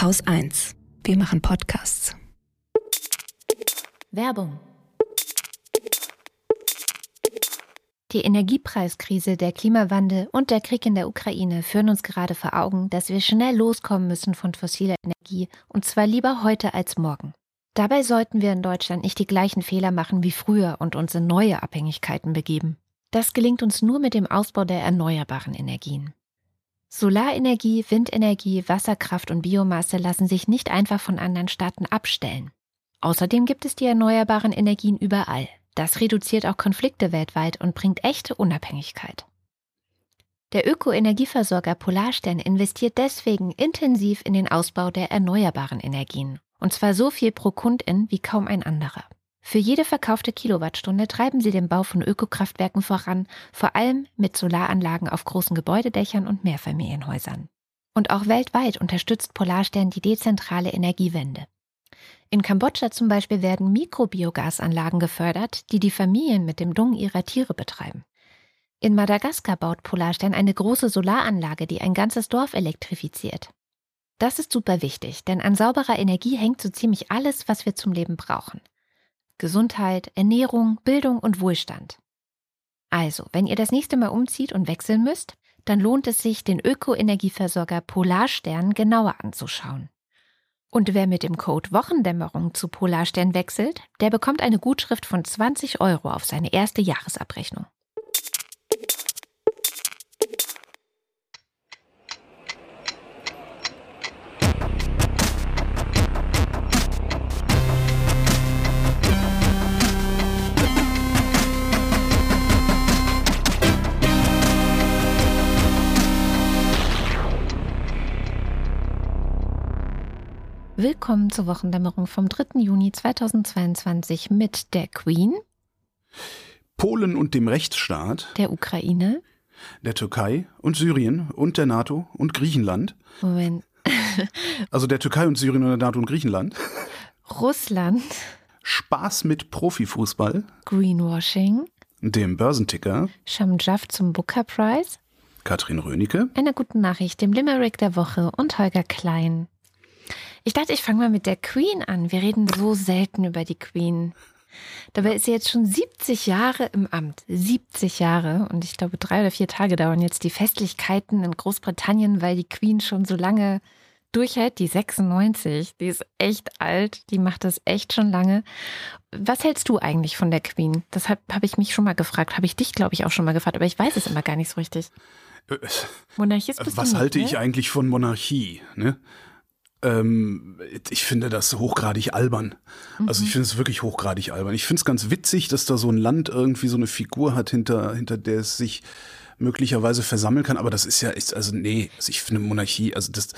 Haus 1. Wir machen Podcasts. Werbung. Die Energiepreiskrise, der Klimawandel und der Krieg in der Ukraine führen uns gerade vor Augen, dass wir schnell loskommen müssen von fossiler Energie und zwar lieber heute als morgen. Dabei sollten wir in Deutschland nicht die gleichen Fehler machen wie früher und uns in neue Abhängigkeiten begeben. Das gelingt uns nur mit dem Ausbau der erneuerbaren Energien. Solarenergie, Windenergie, Wasserkraft und Biomasse lassen sich nicht einfach von anderen Staaten abstellen. Außerdem gibt es die erneuerbaren Energien überall. Das reduziert auch Konflikte weltweit und bringt echte Unabhängigkeit. Der Ökoenergieversorger Polarstern investiert deswegen intensiv in den Ausbau der erneuerbaren Energien. Und zwar so viel pro Kundin wie kaum ein anderer. Für jede verkaufte Kilowattstunde treiben sie den Bau von Ökokraftwerken voran, vor allem mit Solaranlagen auf großen Gebäudedächern und Mehrfamilienhäusern. Und auch weltweit unterstützt Polarstern die dezentrale Energiewende. In Kambodscha zum Beispiel werden Mikrobiogasanlagen gefördert, die die Familien mit dem Dung ihrer Tiere betreiben. In Madagaskar baut Polarstern eine große Solaranlage, die ein ganzes Dorf elektrifiziert. Das ist super wichtig, denn an sauberer Energie hängt so ziemlich alles, was wir zum Leben brauchen. Gesundheit, Ernährung, Bildung und Wohlstand. Also, wenn ihr das nächste Mal umzieht und wechseln müsst, dann lohnt es sich, den Ökoenergieversorger Polarstern genauer anzuschauen. Und wer mit dem Code Wochendämmerung zu Polarstern wechselt, der bekommt eine Gutschrift von 20 Euro auf seine erste Jahresabrechnung. Willkommen zur Wochendämmerung vom 3. Juni 2022 mit der Queen, Polen und dem Rechtsstaat, der Ukraine, der Türkei und Syrien und der NATO und Griechenland. Moment. Also der Türkei und Syrien und der NATO und Griechenland. Russland, Spaß mit Profifußball, Greenwashing, dem Börsenticker, Shamjaf zum Booker Prize, Katrin Rönecke, einer guten Nachricht, dem Limerick der Woche und Holger Klein. Ich dachte, ich fange mal mit der Queen an. Wir reden so selten über die Queen. Dabei ist sie jetzt schon 70 Jahre im Amt. 70 Jahre. Und ich glaube, drei oder vier Tage dauern jetzt die Festlichkeiten in Großbritannien, weil die Queen schon so lange durchhält. Die 96. Die ist echt alt. Die macht das echt schon lange. Was hältst du eigentlich von der Queen? Das habe hab ich mich schon mal gefragt. Habe ich dich, glaube ich, auch schon mal gefragt. Aber ich weiß es immer gar nicht so richtig. Äh, Monarchist bist Was du halte nicht, ich ne? eigentlich von Monarchie? Ne? Ähm, ich finde das hochgradig albern. Also Mhm. ich finde es wirklich hochgradig albern. Ich finde es ganz witzig, dass da so ein Land irgendwie so eine Figur hat, hinter, hinter der es sich möglicherweise versammeln kann, aber das ist ja, ist, also nee, also ich finde Monarchie, also das,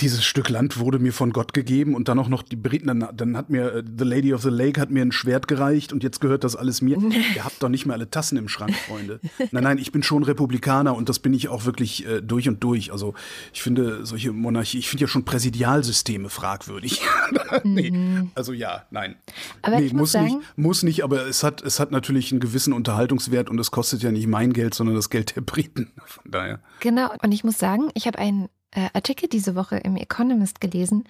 dieses Stück Land wurde mir von Gott gegeben und dann auch noch die Briten, dann, dann hat mir äh, The Lady of the Lake hat mir ein Schwert gereicht und jetzt gehört das alles mir. Ihr habt doch nicht mehr alle Tassen im Schrank, Freunde. Nein, nein, ich bin schon Republikaner und das bin ich auch wirklich äh, durch und durch. Also ich finde solche Monarchie, ich finde ja schon Präsidialsysteme fragwürdig. nee, also ja, nein. Mhm. Aber nee, ich muss muss nicht, muss nicht, aber es hat, es hat natürlich einen gewissen Unterhaltungswert und es kostet ja nicht mein Geld, sondern das Geld der Briten. Von daher. Genau, und ich muss sagen, ich habe einen äh, Artikel diese Woche im Economist gelesen,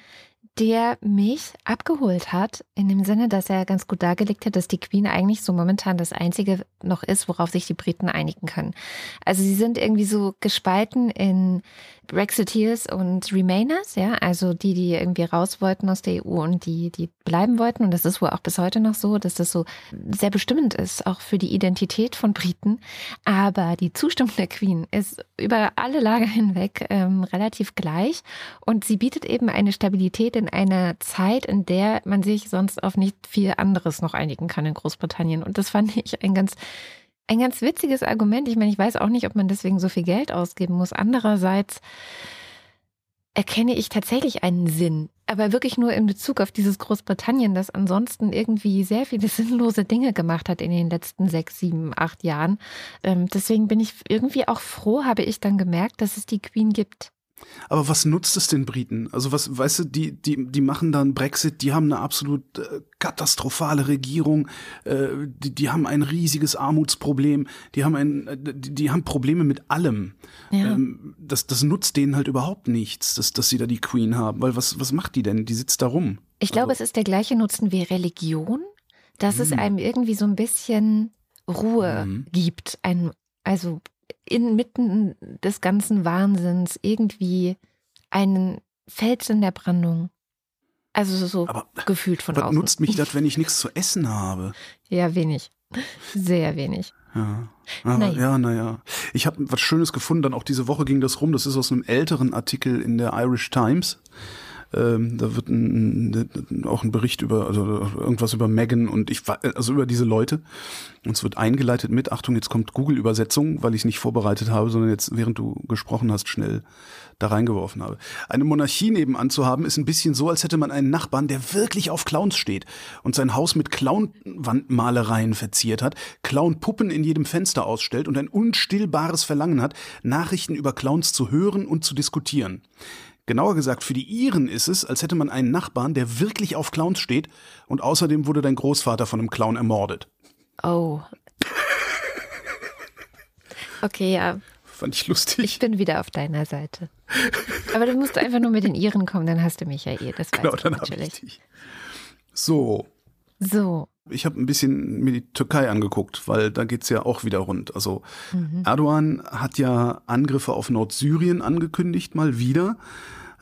der mich abgeholt hat, in dem Sinne, dass er ganz gut dargelegt hat, dass die Queen eigentlich so momentan das Einzige noch ist, worauf sich die Briten einigen können. Also sie sind irgendwie so gespalten in Brexiteers und Remainers, ja, also die, die irgendwie raus wollten aus der EU und die, die bleiben wollten. Und das ist wohl auch bis heute noch so, dass das so sehr bestimmend ist, auch für die Identität von Briten. Aber die Zustimmung der Queen ist über alle Lager hinweg ähm, relativ gleich. Und sie bietet eben eine Stabilität in einer Zeit, in der man sich sonst auf nicht viel anderes noch einigen kann in Großbritannien. Und das fand ich ein ganz ein ganz witziges Argument. Ich meine, ich weiß auch nicht, ob man deswegen so viel Geld ausgeben muss. Andererseits erkenne ich tatsächlich einen Sinn, aber wirklich nur in Bezug auf dieses Großbritannien, das ansonsten irgendwie sehr viele sinnlose Dinge gemacht hat in den letzten sechs, sieben, acht Jahren. Ähm, deswegen bin ich irgendwie auch froh, habe ich dann gemerkt, dass es die Queen gibt. Aber was nutzt es den Briten? Also was, weißt du, die, die, die machen dann Brexit, die haben eine absolut äh, katastrophale Regierung, äh, die, die haben ein riesiges Armutsproblem, die haben ein, äh, die, die haben Probleme mit allem. Ja. Ähm, das, das nutzt denen halt überhaupt nichts, dass, dass sie da die Queen haben, weil was, was macht die denn? Die sitzt da rum. Ich glaube, Also- es ist der gleiche Nutzen wie Religion, dass es Mhm. einem irgendwie so ein bisschen Ruhe Mhm. gibt. Ein, also inmitten des ganzen Wahnsinns irgendwie einen Fels in der Brandung. Also so Aber gefühlt von was außen. nutzt mich das, wenn ich nichts zu essen habe? Ja, wenig. Sehr wenig. Ja, aber, Naja. ja, naja. Ich habe was Schönes gefunden, dann auch diese Woche ging das rum. Das ist aus einem älteren Artikel in der Irish Times. Ähm, da wird ein, ein, auch ein Bericht über, also irgendwas über Megan und ich also über diese Leute. Und es wird eingeleitet mit, Achtung, jetzt kommt Google-Übersetzung, weil ich es nicht vorbereitet habe, sondern jetzt, während du gesprochen hast, schnell da reingeworfen habe. Eine Monarchie nebenan zu haben, ist ein bisschen so, als hätte man einen Nachbarn, der wirklich auf Clowns steht und sein Haus mit Clown-Wandmalereien verziert hat, Clown-Puppen in jedem Fenster ausstellt und ein unstillbares Verlangen hat, Nachrichten über Clowns zu hören und zu diskutieren. Genauer gesagt, für die Iren ist es, als hätte man einen Nachbarn, der wirklich auf Clowns steht und außerdem wurde dein Großvater von einem Clown ermordet. Oh. Okay, ja, Fand ich lustig. ich bin wieder auf deiner Seite. Aber du musst einfach nur mit den Iren kommen, dann hast du mich ja eh. Das genau, dann habe ich natürlich. dich. So, So. Ich habe ein bisschen mir die Türkei angeguckt, weil da geht's ja auch wieder rund. Also Erdogan hat ja Angriffe auf Nordsyrien angekündigt, mal wieder.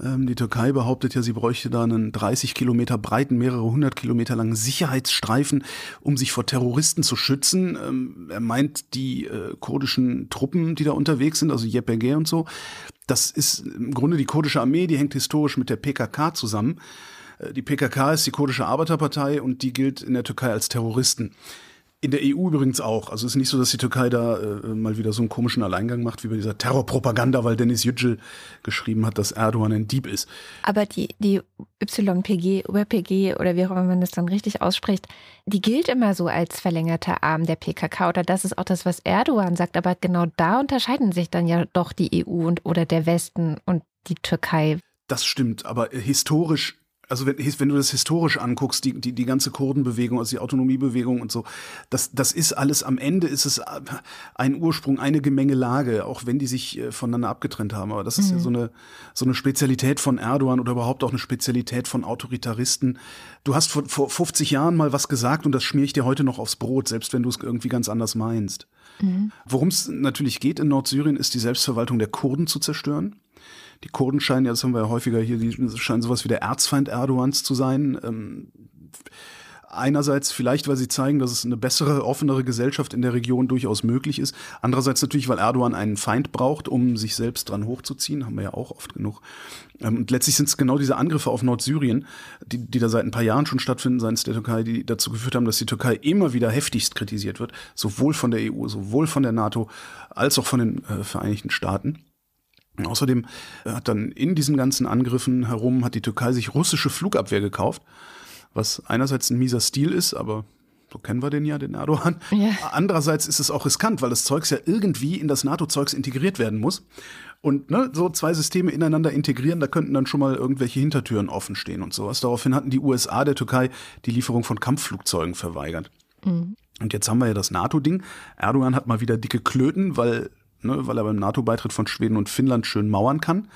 Ähm, die Türkei behauptet ja, sie bräuchte da einen 30 Kilometer breiten, mehrere hundert Kilometer langen Sicherheitsstreifen, um sich vor Terroristen zu schützen. Ähm, er meint die äh, kurdischen Truppen, die da unterwegs sind, also YPG und so. Das ist im Grunde die kurdische Armee, die hängt historisch mit der PKK zusammen. Äh, Die PKK ist die kurdische Arbeiterpartei und die gilt in der Türkei als Terroristen. In der EU übrigens auch. Also es ist nicht so, dass die Türkei da äh, mal wieder so einen komischen Alleingang macht wie bei dieser Terrorpropaganda, weil Dennis Yücel geschrieben hat, dass Erdogan ein Dieb ist. Aber die, die YPG, UPG oder wie auch immer man das dann richtig ausspricht, die gilt immer so als verlängerter Arm der PKK oder das ist auch das, was Erdogan sagt. Aber genau da unterscheiden sich dann ja doch die EU und oder der Westen und die Türkei. Das stimmt, aber historisch, also wenn, wenn du das historisch anguckst, die, die, die ganze Kurdenbewegung, also die Autonomiebewegung und so, das, das ist alles, am Ende ist es ein Ursprung, eine Gemengelage, auch wenn die sich äh, voneinander abgetrennt haben. Aber das ist ja so eine, so eine Spezialität von Erdogan oder überhaupt auch eine Spezialität von Autoritaristen. Du hast vor, vor 50 Jahren mal was gesagt und das schmier ich dir heute noch aufs Brot, selbst wenn du es irgendwie ganz anders meinst. Worum es natürlich geht in Nordsyrien, ist die Selbstverwaltung der Kurden zu zerstören. Die Kurden scheinen, ja, das haben wir ja häufiger hier, die scheinen sowas wie der Erzfeind Erdogans zu sein. Ähm, einerseits vielleicht, weil sie zeigen, dass es eine bessere, offenere Gesellschaft in der Region durchaus möglich ist. Andererseits natürlich, weil Erdogan einen Feind braucht, um sich selbst dran hochzuziehen. Haben wir ja auch oft genug. Ähm, und letztlich sind es genau diese Angriffe auf Nordsyrien, die, die da seit ein paar Jahren schon stattfinden seitens der Türkei, die dazu geführt haben, dass die Türkei immer wieder heftigst kritisiert wird. Sowohl von der EU, sowohl von der NATO, als auch von den äh, Vereinigten Staaten. Außerdem hat dann in diesen ganzen Angriffen herum hat die Türkei sich russische Flugabwehr gekauft, was einerseits ein mieser Stil ist, aber so kennen wir den ja, den Erdogan. Ja. Andererseits ist es auch riskant, weil das Zeugs ja irgendwie in das NATO-Zeugs integriert werden muss. Und ne, so zwei Systeme ineinander integrieren, da könnten dann schon mal irgendwelche Hintertüren offen stehen und sowas. Daraufhin hatten die USA der Türkei die Lieferung von Kampfflugzeugen verweigert. Und jetzt haben wir ja das NATO-Ding. Erdogan hat mal wieder dicke Klöten, weil, ne, weil er beim NATO-Beitritt von Schweden und Finnland schön mauern kann.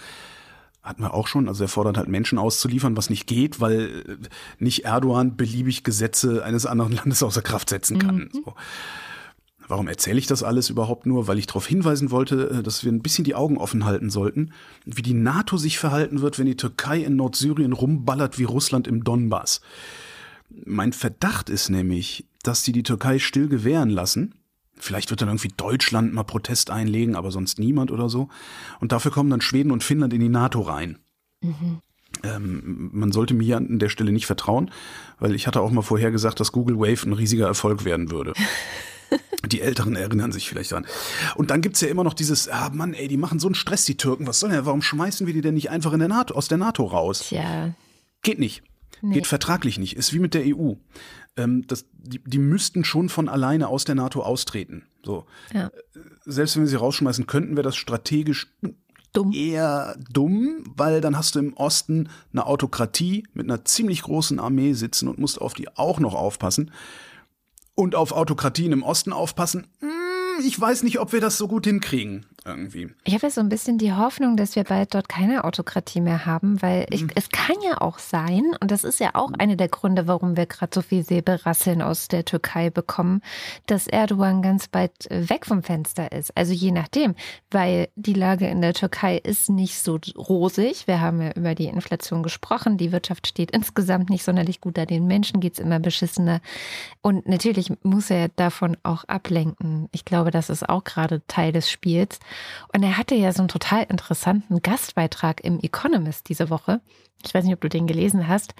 Hatten wir auch schon. Also er fordert halt Menschen auszuliefern, was nicht geht, weil äh, nicht Erdogan beliebig Gesetze eines anderen Landes außer Kraft setzen kann. So. Warum erzähle ich das alles überhaupt nur? Weil ich darauf hinweisen wollte, äh, dass wir ein bisschen die Augen offen halten sollten, wie die NATO sich verhalten wird, wenn die Türkei in Nordsyrien rumballert wie Russland im Donbass. Mein Verdacht ist nämlich, dass die die Türkei still gewähren lassen. Vielleicht wird dann irgendwie Deutschland mal Protest einlegen, aber sonst niemand oder so. Und dafür kommen dann Schweden und Finnland in die NATO rein. Ähm, man sollte mir hier an der Stelle nicht vertrauen, weil ich hatte auch mal vorher gesagt, dass Google Wave ein riesiger Erfolg werden würde. Die Älteren erinnern sich vielleicht dran. Und dann gibt's ja immer noch dieses, ah Mann, ey, die machen so einen Stress, die Türken. Was soll denn, warum schmeißen wir die denn nicht einfach in der NATO, aus der NATO raus? Tja, Geht nicht. Nee. Geht vertraglich nicht. Ist wie mit der EU. Ähm, das, die, die müssten schon von alleine aus der NATO austreten. So. ja. Selbst wenn wir sie rausschmeißen könnten, wäre das strategisch dumm. eher dumm, weil dann hast du im Osten eine Autokratie mit einer ziemlich großen Armee sitzen und musst auf die auch noch aufpassen. Und auf Autokratien im Osten aufpassen, hm, ich weiß nicht, ob wir das so gut hinkriegen irgendwie. Ich habe ja so ein bisschen die Hoffnung, dass wir bald dort keine Autokratie mehr haben, weil ich, mhm. es kann ja auch sein, und das ist ja auch einer der Gründe, warum wir gerade so viel Säbelrasseln aus der Türkei bekommen, dass Erdogan ganz bald weg vom Fenster ist. Also je nachdem, weil die Lage in der Türkei ist nicht so rosig. Wir haben ja über die Inflation gesprochen. Die Wirtschaft steht insgesamt nicht sonderlich gut da. Den Menschen geht es immer beschissener. Und natürlich muss er davon auch ablenken. Ich glaube, das ist auch gerade Teil des Spiels. Und er hatte ja so einen total interessanten Gastbeitrag im Economist diese Woche. Ich weiß nicht, ob du den gelesen hast.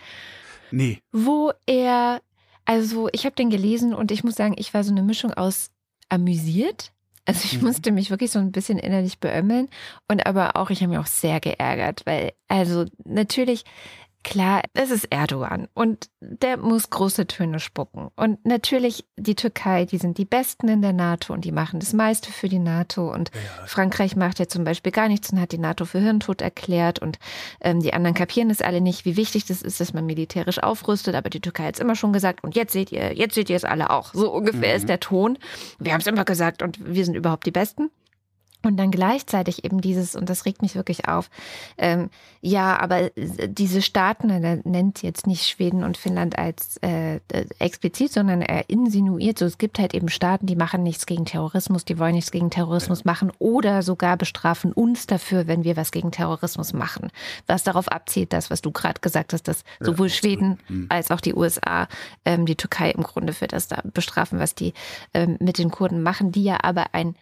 Nee. Wo er, also ich habe den gelesen und ich muss sagen, ich war so eine Mischung aus amüsiert. Also ich mhm. musste mich wirklich so ein bisschen innerlich beömmeln und aber auch, ich habe mich auch sehr geärgert, weil also natürlich Klar, es ist Erdogan und der muss große Töne spucken. Und natürlich die Türkei, die sind die Besten in der NATO und die machen das meiste für die NATO. Und ja. Frankreich macht ja zum Beispiel gar nichts und hat die NATO für Hirntod erklärt. Und ähm, die anderen kapieren es alle nicht, wie wichtig das ist, dass man militärisch aufrüstet. Aber die Türkei hat es immer schon gesagt. Und jetzt seht ihr, jetzt seht ihr es alle auch. So ungefähr mhm. ist der Ton. Wir haben es immer gesagt und wir sind überhaupt die Besten. Und dann gleichzeitig eben dieses, und das regt mich wirklich auf, ähm, ja, aber diese Staaten, er nennt jetzt nicht Schweden und Finnland als äh, explizit, sondern er insinuiert, so es gibt halt eben Staaten, die machen nichts gegen Terrorismus, die wollen nichts gegen Terrorismus machen oder sogar bestrafen uns dafür, wenn wir was gegen Terrorismus machen. Was darauf abzielt, das, was du gerade gesagt hast, dass sowohl Schweden hm. als auch die USA ähm, die Türkei im Grunde für das da bestrafen, was die ähm, mit den Kurden machen, die ja aber ein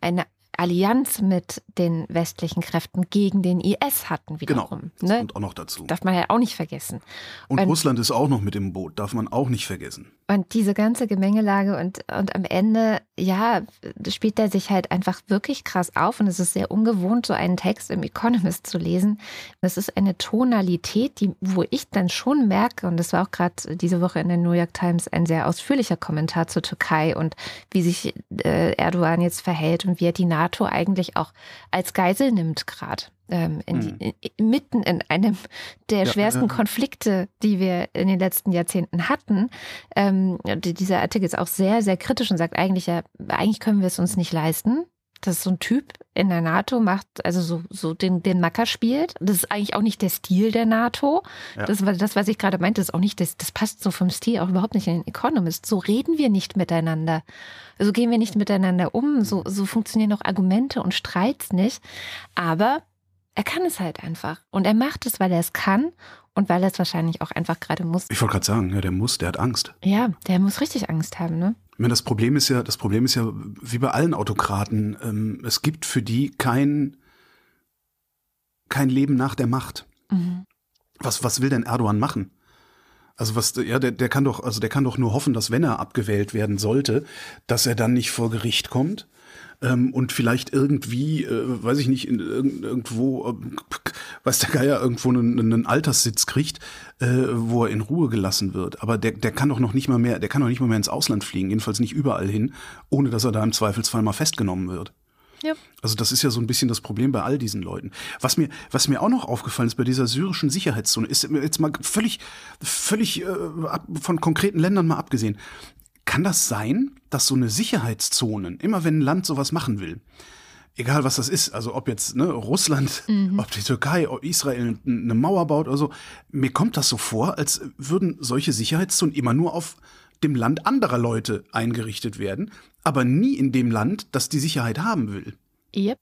eine Allianz mit den westlichen Kräften gegen den IS hatten wiederum. Genau, das ne? kommt auch noch dazu. Darf man ja auch nicht vergessen. Und, und Russland ist auch noch mit im Boot, darf man auch nicht vergessen. Und diese ganze Gemengelage und, und am Ende, ja, spielt er sich halt einfach wirklich krass auf und es ist sehr ungewohnt, so einen Text im Economist zu lesen. Das ist eine Tonalität, die, wo ich dann schon merke, und das war auch gerade diese Woche in der New York Times ein sehr ausführlicher Kommentar zur Türkei und wie sich äh, Erdogan jetzt verhält und wie er die NATO eigentlich auch als Geisel nimmt gerade ähm, in die, mhm. in, mitten in einem der ja, schwersten ja. Konflikte, die wir in den letzten Jahrzehnten hatten. Ähm, dieser Artikel ist auch sehr, sehr kritisch und sagt eigentlich ja, eigentlich können wir es uns nicht leisten, dass so ein Typ in der NATO macht, also so, so den, den Macker spielt. Das ist eigentlich auch nicht der Stil der NATO. Ja. Das war das, was ich gerade meinte, ist auch nicht, das, das passt so vom Stil auch überhaupt nicht in den Economist. So reden wir nicht miteinander. So gehen wir nicht miteinander um. So, so funktionieren auch Argumente und Streits nicht. Aber er kann es halt einfach. Und er macht es, weil er es kann und weil er es wahrscheinlich auch einfach gerade muss. Ich wollte gerade sagen, ja, der muss, der hat Angst. Ja, der muss richtig Angst haben, ne? Ich meine, das Problem ist ja, das Problem ist ja, wie bei allen Autokraten, ähm, es gibt für die kein, kein Leben nach der Macht. Mhm. Was, was will denn Erdogan machen? Also was, ja, der, der kann doch, also der kann doch nur hoffen, dass wenn er abgewählt werden sollte, dass er dann nicht vor Gericht kommt ähm, und vielleicht irgendwie, äh, weiß ich nicht, in, irgendwo, äh, weiß der Geier, irgendwo einen, einen Alterssitz kriegt, äh, wo er in Ruhe gelassen wird. Aber der, der kann doch noch nicht mal mehr, der kann doch nicht mal mehr ins Ausland fliegen, jedenfalls nicht überall hin, ohne dass er da im Zweifelsfall mal festgenommen wird. Ja. Also das ist ja so ein bisschen das Problem bei all diesen Leuten. Was mir, was mir auch noch aufgefallen ist bei dieser syrischen Sicherheitszone, ist jetzt mal völlig, völlig äh, von konkreten Ländern mal abgesehen. Kann das sein, dass so eine Sicherheitszone, immer wenn ein Land sowas machen will, egal was das ist, also ob jetzt ne, Russland, mhm. ob die Türkei, ob Israel eine Mauer baut oder so, mir kommt das so vor, als würden solche Sicherheitszonen immer nur auf dem Land anderer Leute eingerichtet werden, aber nie in dem Land, das die Sicherheit haben will. Yep.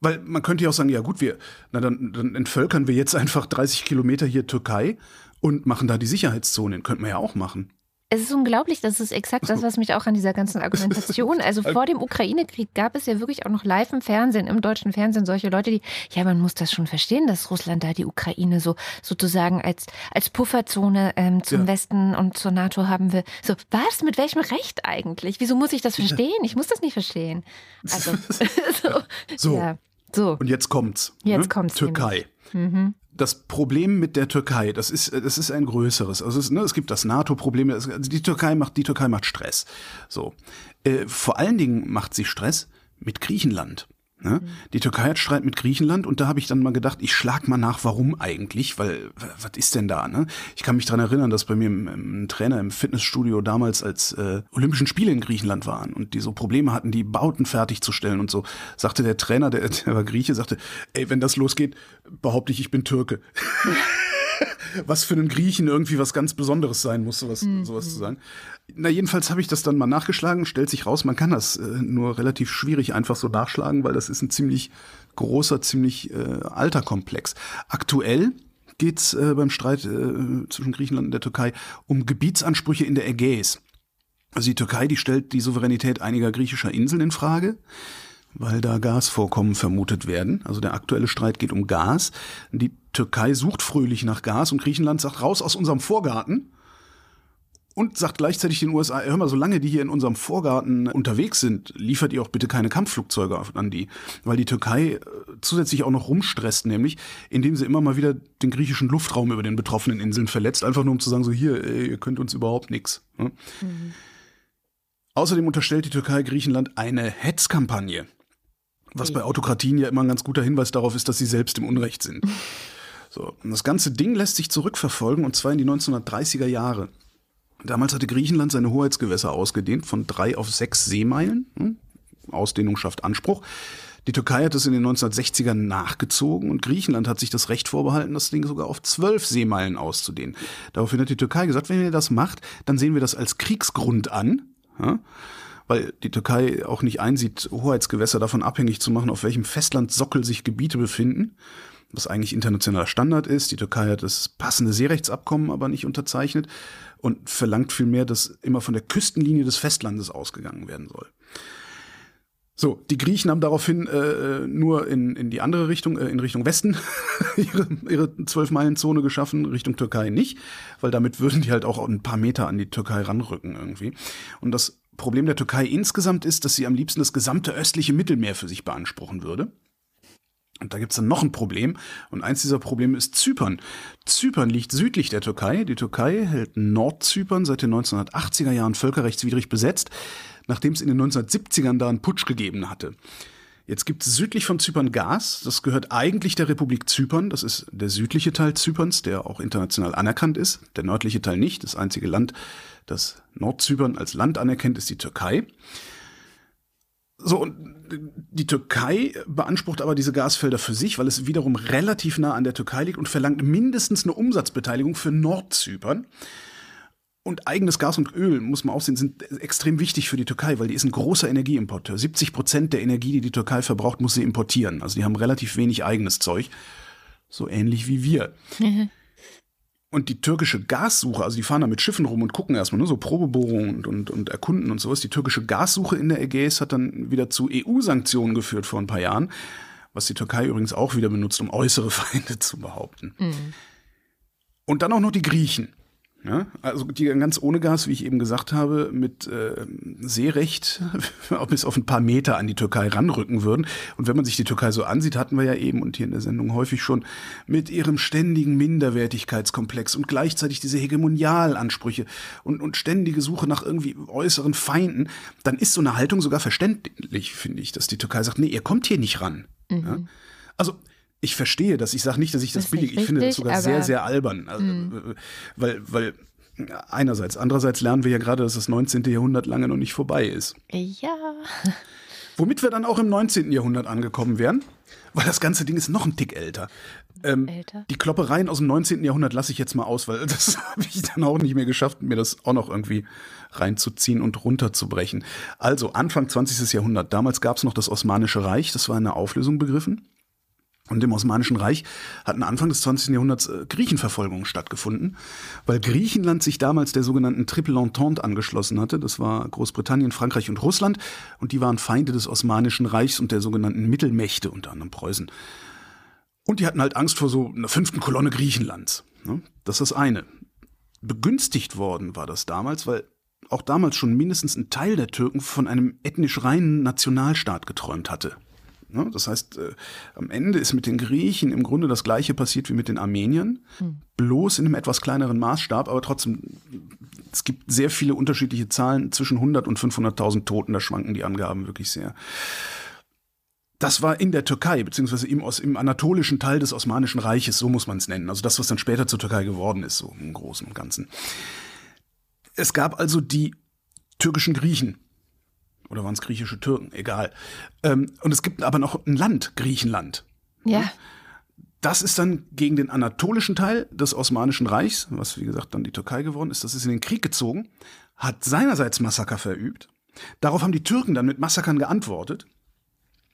Weil man könnte ja auch sagen, ja gut, wir, na dann, dann entvölkern wir jetzt einfach 30 Kilometer hier Türkei und machen da die Sicherheitszonen. Könnte man ja auch machen. Es ist unglaublich, das ist exakt das, was mich auch an dieser ganzen Argumentation, also vor dem Ukraine-Krieg gab es ja wirklich auch noch live im Fernsehen, im deutschen Fernsehen solche Leute, die, ja, man muss das schon verstehen, dass Russland da die Ukraine so sozusagen als, als Pufferzone ähm, zum ja. Westen und zur NATO haben will. So, was? Mit welchem Recht eigentlich? Wieso muss ich das verstehen? Ich muss das nicht verstehen. Also, so. So. Ja. so. Und jetzt kommt's. Jetzt ne? kommt's. Türkei. Mhm das Problem mit der Türkei, das ist, das ist ein größeres. Also es, ne, es gibt das NATO-Problem. Also die Türkei macht, die Türkei macht Stress. So. Äh, vor allen Dingen macht sie Stress mit Griechenland. Ne? Mhm. Die Türkei hat Streit mit Griechenland und da habe ich dann mal gedacht, ich schlag mal nach, warum eigentlich, weil was ist denn da? Ne? Ich kann mich dran erinnern, dass bei mir ein Trainer im Fitnessstudio damals als äh, Olympischen Spiele in Griechenland waren und die so Probleme hatten, die Bauten fertigzustellen und so, sagte der Trainer, der, der war Grieche, sagte, ey, wenn das losgeht, behaupte ich, ich bin Türke. was für einen Griechen irgendwie was ganz Besonderes sein muss, sowas, mhm. sowas zu sagen. Na, jedenfalls habe ich das dann mal nachgeschlagen, stellt sich raus, man kann das äh, nur relativ schwierig einfach so nachschlagen, weil das ist ein ziemlich großer, ziemlich äh, alter Komplex. Aktuell geht's äh, beim Streit äh, zwischen Griechenland und der Türkei um Gebietsansprüche in der Ägäis. Also die Türkei, die stellt die Souveränität einiger griechischer Inseln in Frage weil da Gasvorkommen vermutet werden. Also der aktuelle Streit geht um Gas. Die Türkei sucht fröhlich nach Gas und Griechenland sagt raus aus unserem Vorgarten und sagt gleichzeitig den USA, hör mal, solange die hier in unserem Vorgarten unterwegs sind, liefert ihr auch bitte keine Kampfflugzeuge an die, weil die Türkei äh, zusätzlich auch noch rumstresst, nämlich indem sie immer mal wieder den griechischen Luftraum über den betroffenen Inseln verletzt, einfach nur um zu sagen, so hier, ihr könnt uns überhaupt nichts. Mhm. Außerdem unterstellt die Türkei Griechenland eine Hetzkampagne. Was bei Autokratien ja immer ein ganz guter Hinweis darauf ist, dass sie selbst im Unrecht sind. So, und das ganze Ding lässt sich zurückverfolgen, und zwar in die 1930er Jahre. Damals hatte Griechenland seine Hoheitsgewässer ausgedehnt von drei auf sechs Seemeilen. Hm? Ausdehnung schafft Anspruch. Die Türkei hat es in den 1960ern nachgezogen und Griechenland hat sich das Recht vorbehalten, das Ding sogar auf zwölf Seemeilen auszudehnen. Daraufhin hat die Türkei gesagt, wenn ihr das macht, dann sehen wir das als Kriegsgrund an. Weil die Türkei auch nicht einsieht, Hoheitsgewässer davon abhängig zu machen, auf welchem Festlandsockel sich Gebiete befinden, was eigentlich internationaler Standard ist. Die Türkei hat das passende Seerechtsabkommen aber nicht unterzeichnet und verlangt vielmehr, dass immer von der Küstenlinie des Festlandes ausgegangen werden soll. So, die Griechen haben daraufhin äh, nur in, in die andere Richtung, äh, in Richtung Westen, ihre, ihre Zwölf-Meilen-Zone geschaffen, Richtung Türkei nicht, weil damit würden die halt auch ein paar Meter an die Türkei ranrücken irgendwie. Und das Problem der Türkei insgesamt ist, dass sie am liebsten das gesamte östliche Mittelmeer für sich beanspruchen würde. Und da gibt es dann noch ein Problem. Und eins dieser Probleme ist Zypern. Zypern liegt südlich der Türkei. Die Türkei hält Nordzypern seit den 1980er Jahren völkerrechtswidrig besetzt, nachdem es in den 1970ern da einen Putsch gegeben hatte. Jetzt gibt es südlich von Zypern Gas. Das gehört eigentlich der Republik Zypern. Das ist der südliche Teil Zyperns, der auch international anerkannt ist. Der nördliche Teil nicht. Das einzige Land, das Nordzypern als Land anerkennt, ist die Türkei. So, und die Türkei beansprucht aber diese Gasfelder für sich, weil es wiederum relativ nah an der Türkei liegt und verlangt mindestens eine Umsatzbeteiligung für Nordzypern. Und eigenes Gas und Öl, muss man auch sehen, sind extrem wichtig für die Türkei, weil die ist ein großer Energieimporteur. 70 Prozent der Energie, die die Türkei verbraucht, muss sie importieren. Also die haben relativ wenig eigenes Zeug. So ähnlich wie wir. Und die türkische Gassuche, also die fahren da mit Schiffen rum und gucken erstmal, ne, so Probebohrungen und, und, und erkunden und sowas. Die türkische Gassuche in der Ägäis hat dann wieder zu EU-Sanktionen geführt vor ein paar Jahren, was die Türkei übrigens auch wieder benutzt, um äußere Feinde zu behaupten. Mhm. Und dann auch noch die Griechen. Ja, also die ganz ohne Gas, wie ich eben gesagt habe, mit äh, Seerecht bis auf ein paar Meter an die Türkei ranrücken würden. Und wenn man sich die Türkei so ansieht, hatten wir ja eben und hier in der Sendung häufig schon mit ihrem ständigen Minderwertigkeitskomplex und gleichzeitig diese Hegemonialansprüche und, und ständige Suche nach irgendwie äußeren Feinden, dann ist so eine Haltung sogar verständlich, finde ich, dass die Türkei sagt, nee, ihr kommt hier nicht ran. Mhm. Ja? Also ich verstehe das. Ich sage nicht, dass ich das, das billig. Ich finde das sogar sehr, sehr albern. Also, mhm. Weil, weil einerseits, andererseits lernen wir ja gerade, dass das 19. Jahrhundert lange noch nicht vorbei ist. Ja. Womit wir dann auch im 19. Jahrhundert angekommen wären, weil das ganze Ding ist noch ein Tick älter. Ähm, älter? Die Kloppereien aus dem 19. Jahrhundert lasse ich jetzt mal aus, weil das habe ich dann auch nicht mehr geschafft, mir das auch noch irgendwie reinzuziehen und runterzubrechen. Also Anfang 20. Jahrhundert, damals gab es noch das Osmanische Reich, das war in der Auflösung begriffen. Und im Osmanischen Reich hatten Anfang des 20. Jahrhunderts äh, Griechenverfolgungen stattgefunden, weil Griechenland sich damals der sogenannten Triple Entente angeschlossen hatte. Das war Großbritannien, Frankreich und Russland. Und die waren Feinde des Osmanischen Reichs und der sogenannten Mittelmächte, unter anderem Preußen. Und die hatten halt Angst vor so einer fünften Kolonne Griechenlands. Ne? Das ist das eine. Begünstigt worden war das damals, weil auch damals schon mindestens ein Teil der Türken von einem ethnisch reinen Nationalstaat geträumt hatte. Ne? Das heißt, äh, am Ende ist mit den Griechen im Grunde das gleiche passiert wie mit den Armeniern, hm. bloß in einem etwas kleineren Maßstab, aber trotzdem, es gibt sehr viele unterschiedliche Zahlen, zwischen 100 und 500.000 Toten, da schwanken die Angaben wirklich sehr. das war in der Türkei, beziehungsweise im, im anatolischen Teil des Osmanischen Reiches, so muss man es nennen. Also das, was dann später zur Türkei geworden ist, so im Großen und Ganzen. Es gab also die türkischen Griechen. Oder waren es griechische Türken? Egal. Ähm, und es gibt aber noch ein Land, Griechenland. Ja. Das ist dann gegen den anatolischen Teil des Osmanischen Reichs, was wie gesagt dann die Türkei geworden ist, das ist in den Krieg gezogen, hat seinerseits Massaker verübt. Darauf haben die Türken dann mit Massakern geantwortet.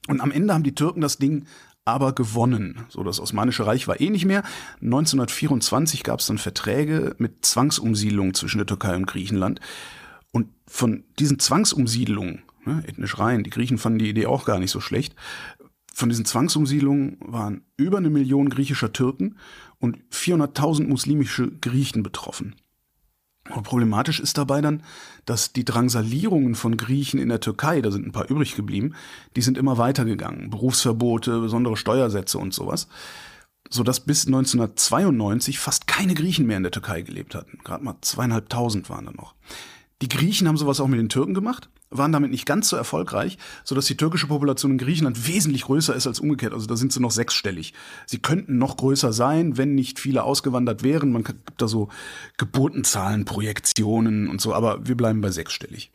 Und am Ende haben die Türken das Ding aber gewonnen. So, das Osmanische Reich war eh nicht mehr. 1924 gab es dann Verträge mit Zwangsumsiedlung zwischen der Türkei und Griechenland. Und von diesen Zwangsumsiedlungen, ne, ethnisch rein, die Griechen fanden die Idee auch gar nicht so schlecht, von diesen Zwangsumsiedlungen waren über eine Million griechischer Türken und 400.000 muslimische Griechen betroffen. Und problematisch ist dabei dann, dass die Drangsalierungen von Griechen in der Türkei, da sind ein paar übrig geblieben, die sind immer weitergegangen. Berufsverbote, besondere Steuersätze und sowas. Sodass bis 1992 fast keine Griechen mehr in der Türkei gelebt hatten. Gerade mal zweieinhalbtausend waren da noch. Die Griechen haben sowas auch mit den Türken gemacht waren damit nicht ganz so erfolgreich, so dass die türkische Population in Griechenland wesentlich größer ist als umgekehrt. Also da sind sie noch sechsstellig. Sie könnten noch größer sein, wenn nicht viele ausgewandert wären. Man gibt da so Geburtenzahlen, Projektionen und so, aber wir bleiben bei sechsstellig.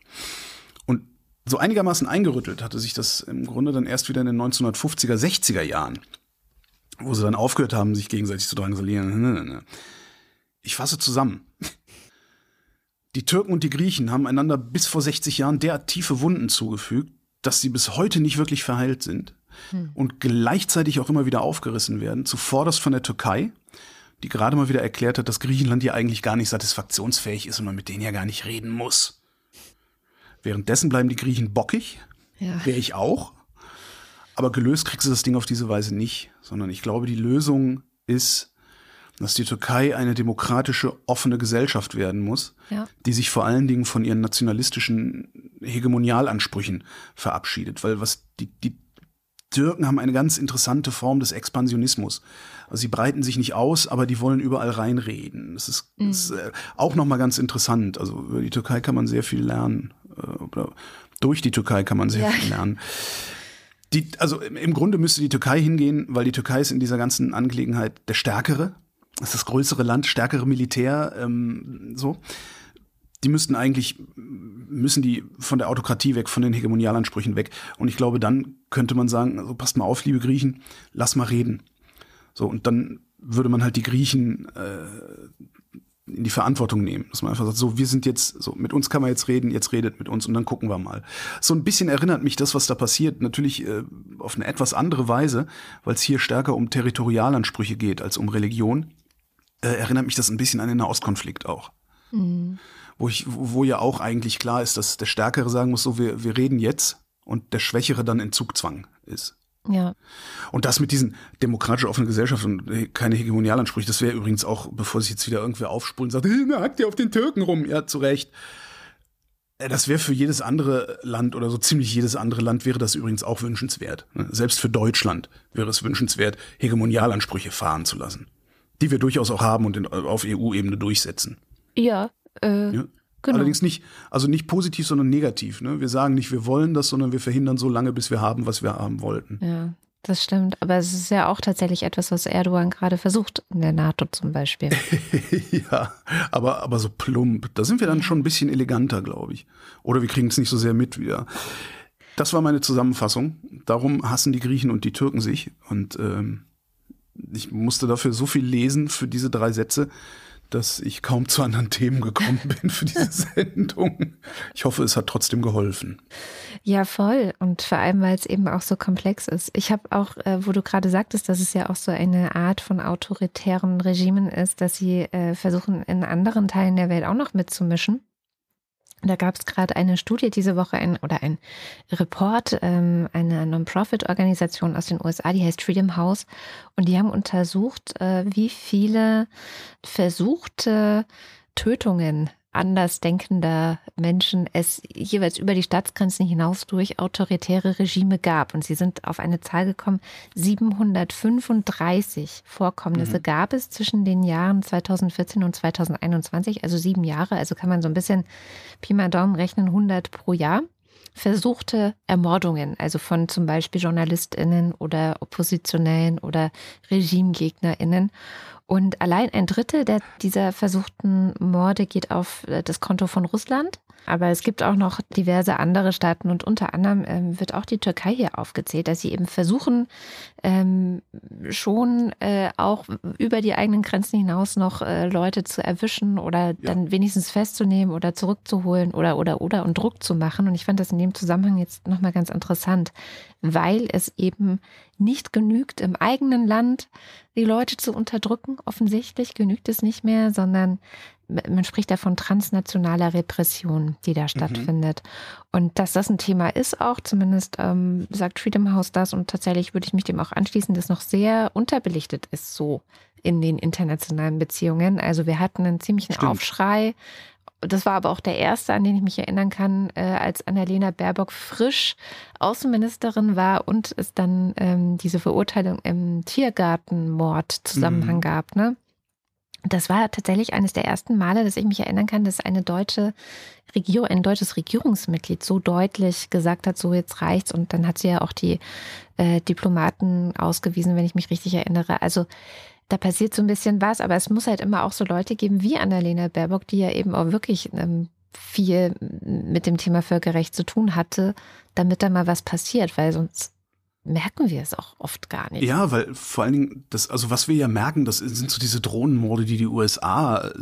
Und so einigermaßen eingerüttelt hatte sich das im Grunde dann erst wieder in den 1950er, 60er Jahren, wo sie dann aufgehört haben, sich gegenseitig zu drangsalieren. Ich fasse zusammen. Die Türken und die Griechen haben einander bis vor 60 Jahren derart tiefe Wunden zugefügt, dass sie bis heute nicht wirklich verheilt sind hm. und gleichzeitig auch immer wieder aufgerissen werden, zuvorderst von der Türkei, die gerade mal wieder erklärt hat, dass Griechenland ja eigentlich gar nicht satisfaktionsfähig ist und man mit denen ja gar nicht reden muss. Währenddessen bleiben die Griechen bockig, ja. wäre ich auch. Aber gelöst kriegst du das Ding auf diese Weise nicht, sondern ich glaube, die Lösung ist, dass die Türkei eine demokratische, offene Gesellschaft werden muss, ja. die sich vor allen Dingen von ihren nationalistischen Hegemonialansprüchen verabschiedet. Weil was die, die Türken haben eine ganz interessante Form des Expansionismus. Also sie breiten sich nicht aus, aber die wollen überall reinreden. Das ist, mhm. ist äh, auch nochmal ganz interessant. Also über die Türkei kann man sehr viel lernen. Äh, oder durch die Türkei kann man sehr ja. viel lernen. Die, also im Grunde müsste die Türkei hingehen, weil die Türkei ist in dieser ganzen Angelegenheit der Stärkere das ist das größere Land, stärkere Militär, ähm, so. Die müssten eigentlich, müssen die von der Autokratie weg, von den Hegemonialansprüchen weg. Und ich glaube, dann könnte man sagen, also passt mal auf, liebe Griechen, lass mal reden. So, und dann würde man halt die Griechen äh, in die Verantwortung nehmen. Dass man einfach sagt, so, wir sind jetzt, so, mit uns kann man jetzt reden, jetzt redet mit uns und dann gucken wir mal. So ein bisschen erinnert mich das, was da passiert, natürlich äh, auf eine etwas andere Weise, weil es hier stärker um Territorialansprüche geht als um Religion äh, erinnert mich das ein bisschen an den Nahostkonflikt auch. Mhm. Wo, ich, wo ja auch eigentlich klar ist, dass der Stärkere sagen muss, so wir, wir reden jetzt und der Schwächere dann in Zugzwang ist. Ja. Und das mit diesen demokratisch offenen Gesellschaften und keine Hegemonialansprüche, das wäre übrigens auch, bevor sich jetzt wieder irgendwer aufspulen und sagt, na, hackt ihr auf den Türken rum. Ja, zu Recht. Äh, das wäre für jedes andere Land oder so ziemlich jedes andere Land wäre das übrigens auch wünschenswert. Ne? Selbst für Deutschland wäre es wünschenswert, Hegemonialansprüche fahren zu lassen die wir durchaus auch haben und in, auf EU-Ebene durchsetzen. Ja, äh, ja? Genau. Allerdings nicht, also nicht positiv, sondern negativ. Ne? Wir sagen nicht, wir wollen das, sondern wir verhindern so lange, bis wir haben, was wir haben wollten. Ja, das stimmt. Aber es ist ja auch tatsächlich etwas, was Erdogan gerade versucht, in der NATO zum Beispiel. ja, aber, aber so plump. Da sind wir dann schon ein bisschen eleganter, glaube ich. Oder wir kriegen es nicht so sehr mit wieder. Das war meine Zusammenfassung. Darum hassen die Griechen und die Türken sich. Und ähm, ich musste dafür so viel lesen für diese drei Sätze, dass ich kaum zu anderen Themen gekommen bin für diese Sendung. Ich hoffe, es hat trotzdem geholfen. Ja, voll. Und vor allem, weil es eben auch so komplex ist. Ich habe auch, äh, wo du gerade sagtest, dass es ja auch so eine Art von autoritären Regimen ist, dass sie äh, versuchen, in anderen Teilen der Welt auch noch mitzumischen. Da gab es gerade eine Studie diese Woche ein, oder ein Report ähm, einer Non-Profit-Organisation aus den USA, die heißt Freedom House. Und die haben untersucht, äh, wie viele versuchte Tötungen andersdenkender Menschen es jeweils über die Staatsgrenzen hinaus durch autoritäre Regime gab. Und sie sind auf eine Zahl gekommen, 735 Vorkommnisse mhm. gab es zwischen den Jahren 2014 und 2021, also sieben Jahre. Also kann man so ein bisschen Pi mal Daumen rechnen, 100 pro Jahr. Versuchte Ermordungen, also von zum Beispiel JournalistInnen oder Oppositionellen oder RegimegegnerInnen. Und allein ein Drittel der, dieser versuchten Morde geht auf äh, das Konto von Russland. Aber es gibt auch noch diverse andere Staaten und unter anderem ähm, wird auch die Türkei hier aufgezählt, dass sie eben versuchen, ähm, schon äh, auch über die eigenen Grenzen hinaus noch äh, Leute zu erwischen oder ja. dann wenigstens festzunehmen oder zurückzuholen oder oder oder und Druck zu machen. Und ich fand das in dem Zusammenhang jetzt nochmal ganz interessant, weil es eben nicht genügt, im eigenen Land die Leute zu unterdrücken. Offensichtlich genügt es nicht mehr, sondern man spricht da von transnationaler Repression, die da mhm. stattfindet. Und dass das ein Thema ist auch, zumindest ähm, sagt Freedom House das und tatsächlich würde ich mich dem auch anschließen, das noch sehr unterbelichtet ist so in den internationalen Beziehungen. Also wir hatten einen ziemlichen Stimmt. Aufschrei das war aber auch der erste, an den ich mich erinnern kann, äh, als Annalena Baerbock frisch Außenministerin war und es dann ähm, diese Verurteilung im Tiergartenmord-Zusammenhang mhm. gab. Ne? Das war tatsächlich eines der ersten Male, dass ich mich erinnern kann, dass eine deutsche Regierung, ein deutsches Regierungsmitglied so deutlich gesagt hat, so jetzt reicht's. Und dann hat sie ja auch die äh, Diplomaten ausgewiesen, wenn ich mich richtig erinnere. Also da passiert so ein bisschen was, aber es muss halt immer auch so Leute geben wie Annalena Baerbock, die ja eben auch wirklich ähm, viel mit dem Thema Völkerrecht zu tun hatte, damit da mal was passiert, weil sonst merken wir es auch oft gar nicht. Ja, weil vor allen Dingen, das, also was wir ja merken, das sind so diese Drohnenmorde, die die USA äh,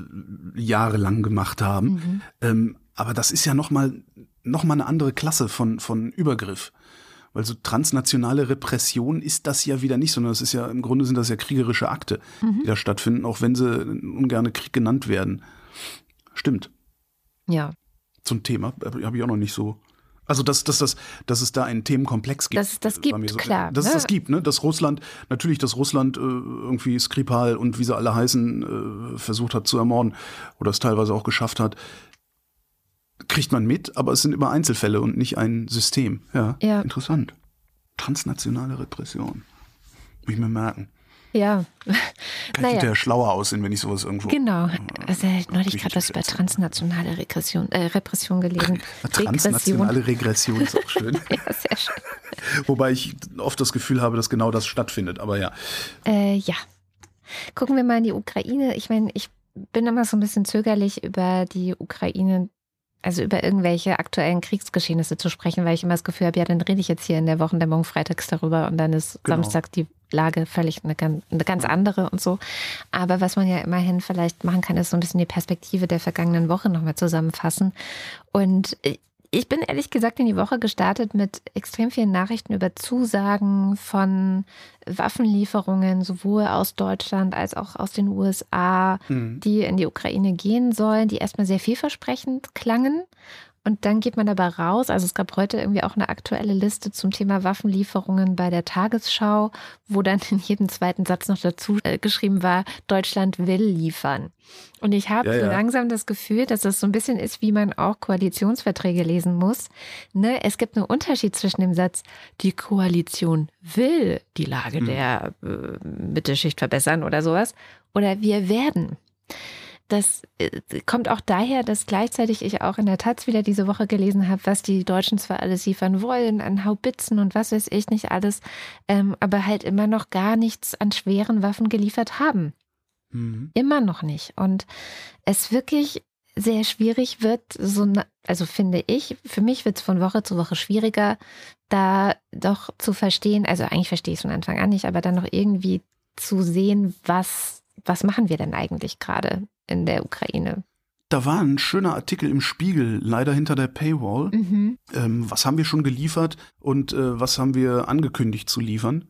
jahrelang gemacht haben. Mhm. Ähm, aber das ist ja nochmal noch mal eine andere Klasse von, von Übergriff. Weil so transnationale Repression ist das ja wieder nicht, sondern es ist ja im Grunde sind das ja kriegerische Akte, mhm. die da stattfinden, auch wenn sie ungerne Krieg genannt werden. Stimmt. Ja. Zum Thema habe ich auch noch nicht so. Also dass, dass, dass, dass es da einen Themenkomplex gibt. Dass es das gibt, so, klar. Dass ne? es das gibt, ne? Dass Russland, natürlich, dass Russland äh, irgendwie Skripal und wie sie alle heißen, äh, versucht hat zu ermorden oder es teilweise auch geschafft hat kriegt man mit, aber es sind immer Einzelfälle und nicht ein System. Ja, ja. interessant. Transnationale Repression. Muss ich mir merken. Ja. Kann naja. ja schlauer aussehen, wenn ich sowas irgendwo. Genau. Also neulich gerade was über transnationale Regression, äh, Repression gelesen. Transnationale Regression ist auch schön. ja, sehr schön. Wobei ich oft das Gefühl habe, dass genau das stattfindet, aber ja. Äh, ja. Gucken wir mal in die Ukraine. Ich meine, ich bin immer so ein bisschen zögerlich über die Ukraine also über irgendwelche aktuellen Kriegsgeschehnisse zu sprechen, weil ich immer das Gefühl habe, ja, dann rede ich jetzt hier in der Wochendämmerung freitags darüber und dann ist genau. Samstag die Lage völlig eine ganz, eine ganz andere und so. Aber was man ja immerhin vielleicht machen kann, ist so ein bisschen die Perspektive der vergangenen Woche nochmal zusammenfassen. Und ich bin ehrlich gesagt in die Woche gestartet mit extrem vielen Nachrichten über Zusagen von Waffenlieferungen, sowohl aus Deutschland als auch aus den USA, mhm. die in die Ukraine gehen sollen, die erstmal sehr vielversprechend klangen. Und dann geht man aber raus. Also es gab heute irgendwie auch eine aktuelle Liste zum Thema Waffenlieferungen bei der Tagesschau, wo dann in jedem zweiten Satz noch dazu äh, geschrieben war, Deutschland will liefern. Und ich habe ja, ja. langsam das Gefühl, dass das so ein bisschen ist, wie man auch Koalitionsverträge lesen muss. Ne? Es gibt einen Unterschied zwischen dem Satz, die Koalition will die Lage hm. der äh, Mittelschicht verbessern oder sowas, oder wir werden. Das äh, kommt auch daher, dass gleichzeitig ich auch in der Taz wieder diese Woche gelesen habe, was die Deutschen zwar alles liefern wollen, an Haubitzen und was weiß ich nicht alles, ähm, aber halt immer noch gar nichts an schweren Waffen geliefert haben. Mhm. Immer noch nicht. Und es wirklich sehr schwierig wird, so, also finde ich, für mich wird es von Woche zu Woche schwieriger, da doch zu verstehen, also eigentlich verstehe ich es von Anfang an nicht, aber dann noch irgendwie zu sehen, was, was machen wir denn eigentlich gerade? in der Ukraine. Da war ein schöner Artikel im Spiegel, leider hinter der Paywall. Mhm. Ähm, was haben wir schon geliefert und äh, was haben wir angekündigt zu liefern?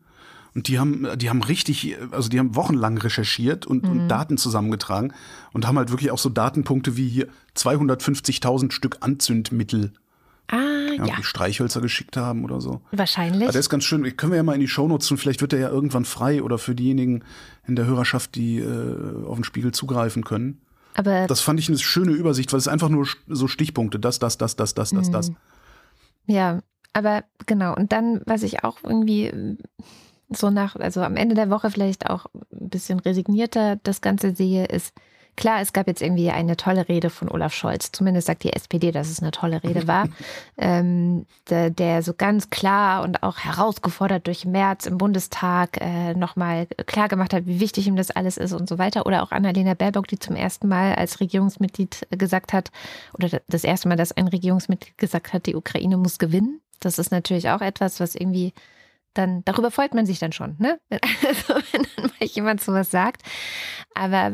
Und die haben, die haben richtig, also die haben wochenlang recherchiert und, mhm. und Daten zusammengetragen und haben halt wirklich auch so Datenpunkte wie hier 250.000 Stück Anzündmittel Ah, ja. ja. Streichhölzer geschickt haben oder so. Wahrscheinlich. Aber der ist ganz schön. Können wir ja mal in die Shownotes tun. Vielleicht wird der ja irgendwann frei oder für diejenigen in der Hörerschaft, die äh, auf den Spiegel zugreifen können. Aber das fand ich eine schöne Übersicht, weil es einfach nur so Stichpunkte. Das, das, das, das, das, das, das. Mhm. Ja, aber genau. Und dann, was ich auch irgendwie so nach, also am Ende der Woche vielleicht auch ein bisschen resignierter das Ganze sehe, ist, klar, es gab jetzt irgendwie eine tolle Rede von Olaf Scholz. Zumindest sagt die SPD, dass es eine tolle Rede war. ähm, der, der, so ganz klar und auch herausgefordert durch März im Bundestag äh, nochmal klar gemacht hat, wie wichtig ihm das alles ist und so weiter. Oder auch Annalena Baerbock, die zum ersten Mal als Regierungsmitglied gesagt hat, oder das erste Mal, dass ein Regierungsmitglied gesagt hat, die Ukraine muss gewinnen. Das ist natürlich auch etwas, was irgendwie dann, darüber freut man sich dann schon, ne? Also, wenn dann mal jemand sowas sagt. Aber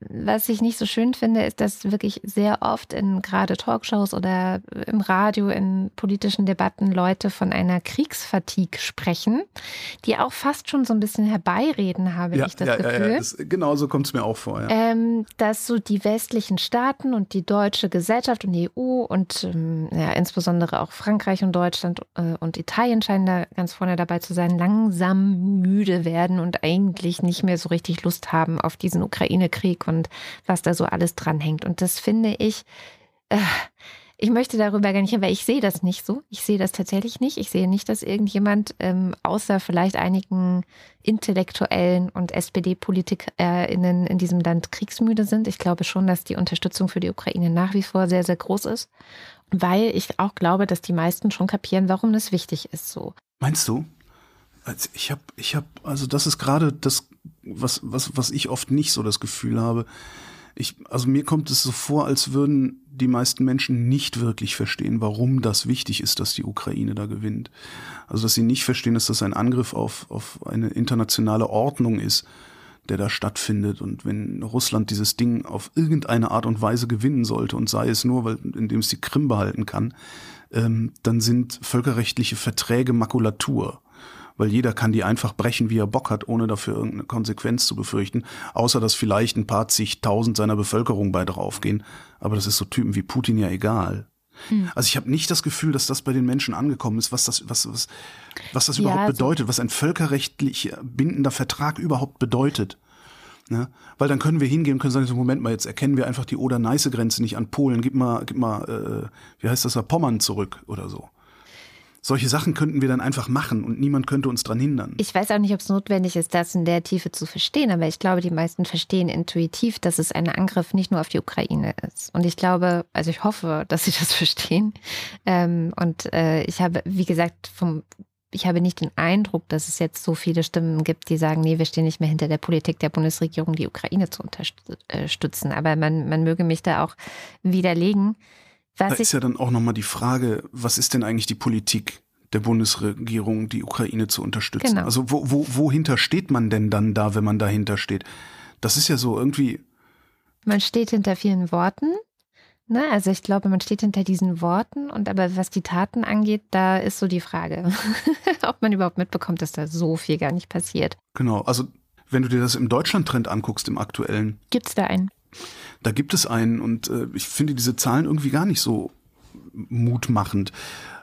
was ich nicht so schön finde, ist, dass wirklich sehr oft in gerade Talkshows oder im Radio, in politischen Debatten Leute von einer Kriegsfatigue sprechen, die auch fast schon so ein bisschen herbeireden, habe ja, ich das ja, Gefühl. Ja, das, genau so kommt es mir auch vor. Ähm, dass so die westlichen Staaten und die deutsche Gesellschaft und die EU und ähm, ja, insbesondere auch Frankreich und Deutschland äh, und Italien scheinen da ganz vorne dabei zu sein, langsam müde werden und eigentlich nicht mehr so richtig Lust haben auf diesen Ukraine-Krieg und was da so alles dranhängt. Und das finde ich, äh, ich möchte darüber gar nicht, weil ich sehe das nicht so. Ich sehe das tatsächlich nicht. Ich sehe nicht, dass irgendjemand, ähm, außer vielleicht einigen Intellektuellen und SPD-PolitikerInnen in diesem Land kriegsmüde sind. Ich glaube schon, dass die Unterstützung für die Ukraine nach wie vor sehr, sehr groß ist. Weil ich auch glaube, dass die meisten schon kapieren, warum das wichtig ist so. Meinst du? Also ich habe, ich habe, also das ist gerade das, was, was, was ich oft nicht so das Gefühl habe. Ich, also mir kommt es so vor, als würden die meisten Menschen nicht wirklich verstehen, warum das wichtig ist, dass die Ukraine da gewinnt. Also dass sie nicht verstehen, dass das ein Angriff auf, auf eine internationale Ordnung ist, der da stattfindet. Und wenn Russland dieses Ding auf irgendeine Art und Weise gewinnen sollte, und sei es nur, weil, indem es die Krim behalten kann, ähm, dann sind völkerrechtliche Verträge Makulatur weil jeder kann die einfach brechen, wie er Bock hat, ohne dafür irgendeine Konsequenz zu befürchten, außer dass vielleicht ein paar zigtausend seiner Bevölkerung bei draufgehen. Aber das ist so Typen wie Putin ja egal. Hm. Also ich habe nicht das Gefühl, dass das bei den Menschen angekommen ist, was das, was, was, was das ja, überhaupt also bedeutet, was ein völkerrechtlich bindender Vertrag überhaupt bedeutet. Ne? Weil dann können wir hingehen und können sagen, so Moment mal, jetzt erkennen wir einfach die Oder-Neiße-Grenze nicht an Polen, gib mal, gib mal, äh, wie heißt das da, Pommern zurück oder so solche Sachen könnten wir dann einfach machen und niemand könnte uns daran hindern. Ich weiß auch nicht, ob es notwendig ist, das in der Tiefe zu verstehen, aber ich glaube, die meisten verstehen intuitiv, dass es ein Angriff nicht nur auf die Ukraine ist. Und ich glaube, also ich hoffe, dass sie das verstehen. Ähm, und äh, ich habe, wie gesagt, vom ich habe nicht den Eindruck, dass es jetzt so viele Stimmen gibt, die sagen, nee, wir stehen nicht mehr hinter der Politik der Bundesregierung, die Ukraine zu unterstützen. Aber man, man möge mich da auch widerlegen. Was da ist ja dann auch nochmal die Frage, was ist denn eigentlich die Politik der Bundesregierung, die Ukraine zu unterstützen? Genau. Also wo, wo, wohinter steht man denn dann da, wenn man dahinter steht? Das ist ja so irgendwie. Man steht hinter vielen Worten. Ne? Also ich glaube, man steht hinter diesen Worten und aber was die Taten angeht, da ist so die Frage, ob man überhaupt mitbekommt, dass da so viel gar nicht passiert. Genau, also wenn du dir das im Deutschland-Trend anguckst, im aktuellen. Gibt es da einen? Da gibt es einen und äh, ich finde diese Zahlen irgendwie gar nicht so mutmachend.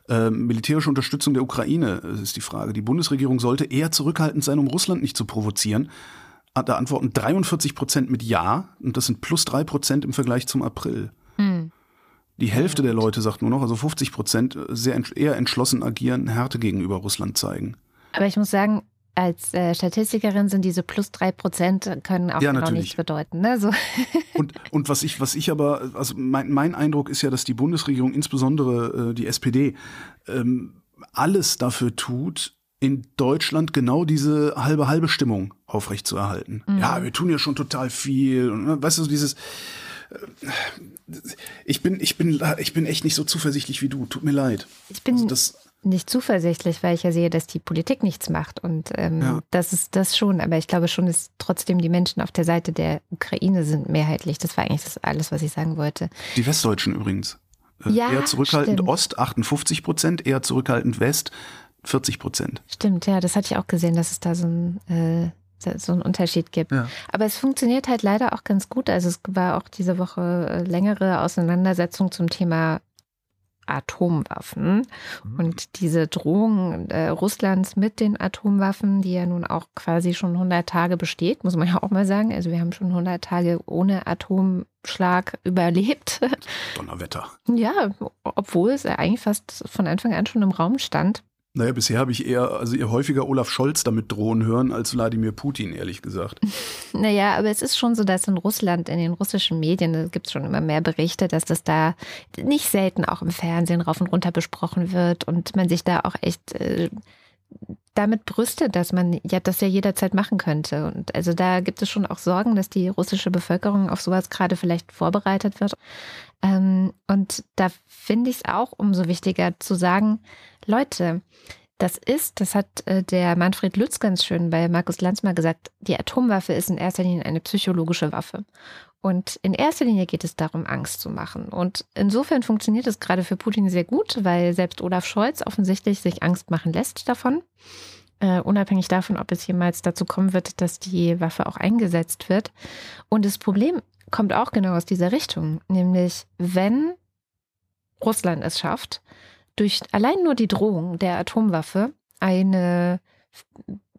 Äh, militärische Unterstützung der Ukraine äh, ist die Frage. Die Bundesregierung sollte eher zurückhaltend sein, um Russland nicht zu provozieren. Ah, da antworten 43 Prozent mit Ja und das sind plus drei Prozent im Vergleich zum April. Hm. Die Hälfte der Leute sagt nur noch, also 50 Prozent, äh, sehr eher entschlossen agieren, Härte gegenüber Russland zeigen. Aber ich muss sagen, als äh, Statistikerin sind diese plus drei Prozent können auch ja, noch nichts bedeuten. Ne? So. Und, und was ich, was ich aber, also mein, mein Eindruck ist ja, dass die Bundesregierung, insbesondere äh, die SPD, ähm, alles dafür tut, in Deutschland genau diese halbe halbe Stimmung aufrechtzuerhalten. Mhm. Ja, wir tun ja schon total viel und ne, weißt du dieses äh, ich bin ich bin ich bin echt nicht so zuversichtlich wie du. Tut mir leid. Ich bin also das, nicht zuversichtlich, weil ich ja sehe, dass die Politik nichts macht. Und ähm, ja. das ist das schon. Aber ich glaube schon, dass trotzdem die Menschen auf der Seite der Ukraine sind mehrheitlich. Das war eigentlich das alles, was ich sagen wollte. Die Westdeutschen übrigens. Äh, ja, eher zurückhaltend stimmt. Ost 58 Prozent, eher zurückhaltend West 40 Prozent. Stimmt, ja, das hatte ich auch gesehen, dass es da so ein äh, so einen Unterschied gibt. Ja. Aber es funktioniert halt leider auch ganz gut. Also es war auch diese Woche äh, längere Auseinandersetzung zum Thema Atomwaffen. Mhm. Und diese Drohung äh, Russlands mit den Atomwaffen, die ja nun auch quasi schon 100 Tage besteht, muss man ja auch mal sagen. Also wir haben schon 100 Tage ohne Atomschlag überlebt. Donnerwetter. Ja, obwohl es eigentlich fast von Anfang an schon im Raum stand. Naja, bisher habe ich eher, also eher häufiger Olaf Scholz damit drohen hören als Wladimir Putin, ehrlich gesagt. Naja, aber es ist schon so, dass in Russland, in den russischen Medien, da gibt es schon immer mehr Berichte, dass das da nicht selten auch im Fernsehen rauf und runter besprochen wird und man sich da auch echt äh, damit brüstet, dass man ja das ja jederzeit machen könnte. Und also da gibt es schon auch Sorgen, dass die russische Bevölkerung auf sowas gerade vielleicht vorbereitet wird. Ähm, und da finde ich es auch umso wichtiger zu sagen, Leute, das ist, das hat äh, der Manfred Lütz ganz schön bei Markus Lanz mal gesagt, die Atomwaffe ist in erster Linie eine psychologische Waffe. Und in erster Linie geht es darum, Angst zu machen. Und insofern funktioniert es gerade für Putin sehr gut, weil selbst Olaf Scholz offensichtlich sich Angst machen lässt davon. Uh, unabhängig davon, ob es jemals dazu kommen wird, dass die Waffe auch eingesetzt wird. Und das Problem kommt auch genau aus dieser Richtung, nämlich wenn Russland es schafft, durch allein nur die Drohung der Atomwaffe eine,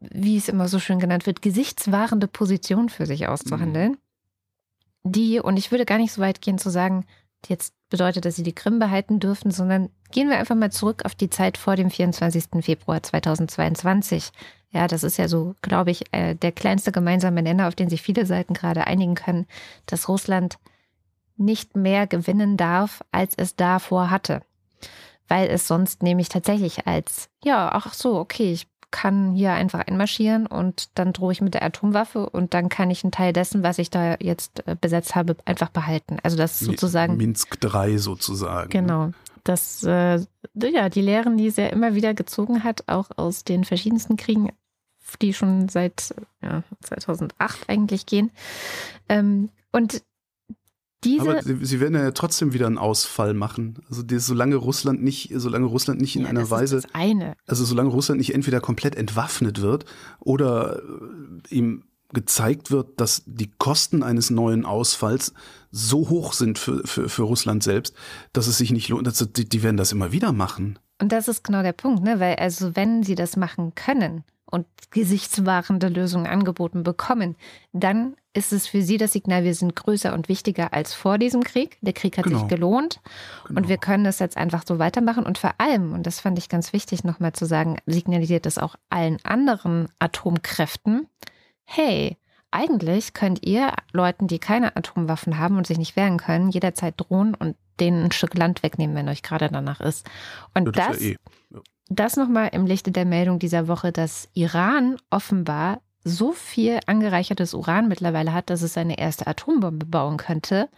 wie es immer so schön genannt wird, gesichtswahrende Position für sich auszuhandeln, mhm. die, und ich würde gar nicht so weit gehen zu sagen, jetzt bedeutet, dass sie die Krim behalten dürfen, sondern gehen wir einfach mal zurück auf die Zeit vor dem 24. Februar 2022. Ja, das ist ja so, glaube ich, äh, der kleinste gemeinsame Nenner, auf den sich viele Seiten gerade einigen können, dass Russland nicht mehr gewinnen darf, als es davor hatte weil es sonst nämlich tatsächlich als, ja, ach so, okay, ich kann hier einfach einmarschieren und dann drohe ich mit der Atomwaffe und dann kann ich einen Teil dessen, was ich da jetzt äh, besetzt habe, einfach behalten. Also das ist sozusagen. Minsk 3 sozusagen. Genau. Das, äh, ja, die Lehren, die sie ja immer wieder gezogen hat, auch aus den verschiedensten Kriegen, die schon seit ja, 2008 eigentlich gehen. Ähm, und diese Aber sie, sie, werden ja trotzdem wieder einen Ausfall machen. Also die, solange Russland nicht, solange Russland nicht in ja, einer Weise, das eine. also solange Russland nicht entweder komplett entwaffnet wird oder äh, ihm gezeigt wird, dass die Kosten eines neuen Ausfalls so hoch sind für, für, für Russland selbst, dass es sich nicht lohnt. Das, die, die werden das immer wieder machen. Und das ist genau der Punkt, ne? Weil also wenn sie das machen können, und gesichtswahrende Lösungen angeboten bekommen, dann ist es für sie das Signal, wir sind größer und wichtiger als vor diesem Krieg. Der Krieg hat genau. sich gelohnt genau. und wir können das jetzt einfach so weitermachen. Und vor allem, und das fand ich ganz wichtig nochmal zu sagen, signalisiert das auch allen anderen Atomkräften, hey, eigentlich könnt ihr Leuten, die keine Atomwaffen haben und sich nicht wehren können, jederzeit drohen und denen ein Stück Land wegnehmen, wenn euch gerade danach ist. Und das, das, ja eh. Das nochmal im Lichte der Meldung dieser Woche, dass Iran offenbar so viel angereichertes Uran mittlerweile hat, dass es seine erste Atombombe bauen könnte.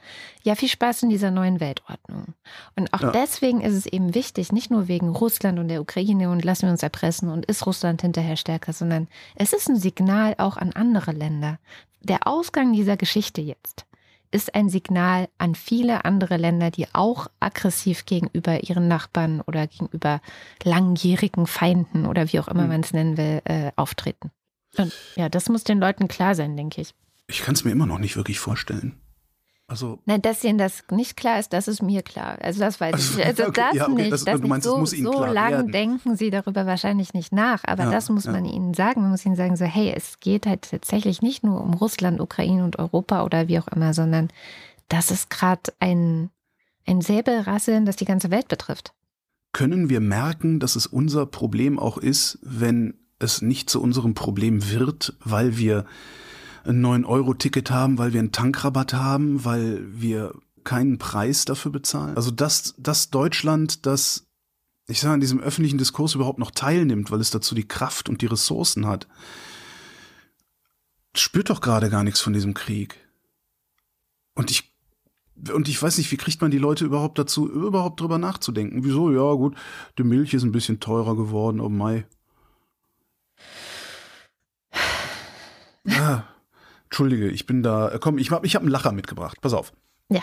Ja, viel Spaß in dieser neuen Weltordnung. Und auch ja. deswegen ist es eben wichtig, nicht nur wegen Russland und der Ukraine und lassen wir uns erpressen und ist Russland hinterher stärker, sondern es ist ein Signal auch an andere Länder. Der Ausgang dieser Geschichte jetzt ist ein Signal an viele andere Länder, die auch aggressiv gegenüber ihren Nachbarn oder gegenüber langjährigen Feinden oder wie auch immer hm. man es nennen will, äh, auftreten. Und ja, das muss den Leuten klar sein, denke ich. Ich kann es mir immer noch nicht wirklich vorstellen. Also Nein, dass Ihnen das nicht klar ist, das ist mir klar. Also das weiß also, ich. Also okay, das ja, okay, nicht. Das, das du meinst, so, Ihnen so lang werden. denken Sie darüber wahrscheinlich nicht nach. Aber ja, das muss ja. man Ihnen sagen. Man muss Ihnen sagen, so, hey, es geht halt tatsächlich nicht nur um Russland, Ukraine und Europa oder wie auch immer, sondern das ist gerade ein, ein Säbelrasseln, das die ganze Welt betrifft. Können wir merken, dass es unser Problem auch ist, wenn es nicht zu unserem Problem wird, weil wir ein 9-Euro-Ticket haben, weil wir einen Tankrabatt haben, weil wir keinen Preis dafür bezahlen. Also dass, dass Deutschland, das, ich sage, an diesem öffentlichen Diskurs überhaupt noch teilnimmt, weil es dazu die Kraft und die Ressourcen hat, spürt doch gerade gar nichts von diesem Krieg. Und ich und ich weiß nicht, wie kriegt man die Leute überhaupt dazu, überhaupt drüber nachzudenken? Wieso? Ja, gut, die Milch ist ein bisschen teurer geworden, oh Mai. Ah, Entschuldige, ich bin da. Äh, komm, ich, ich habe einen Lacher mitgebracht. Pass auf. Ja.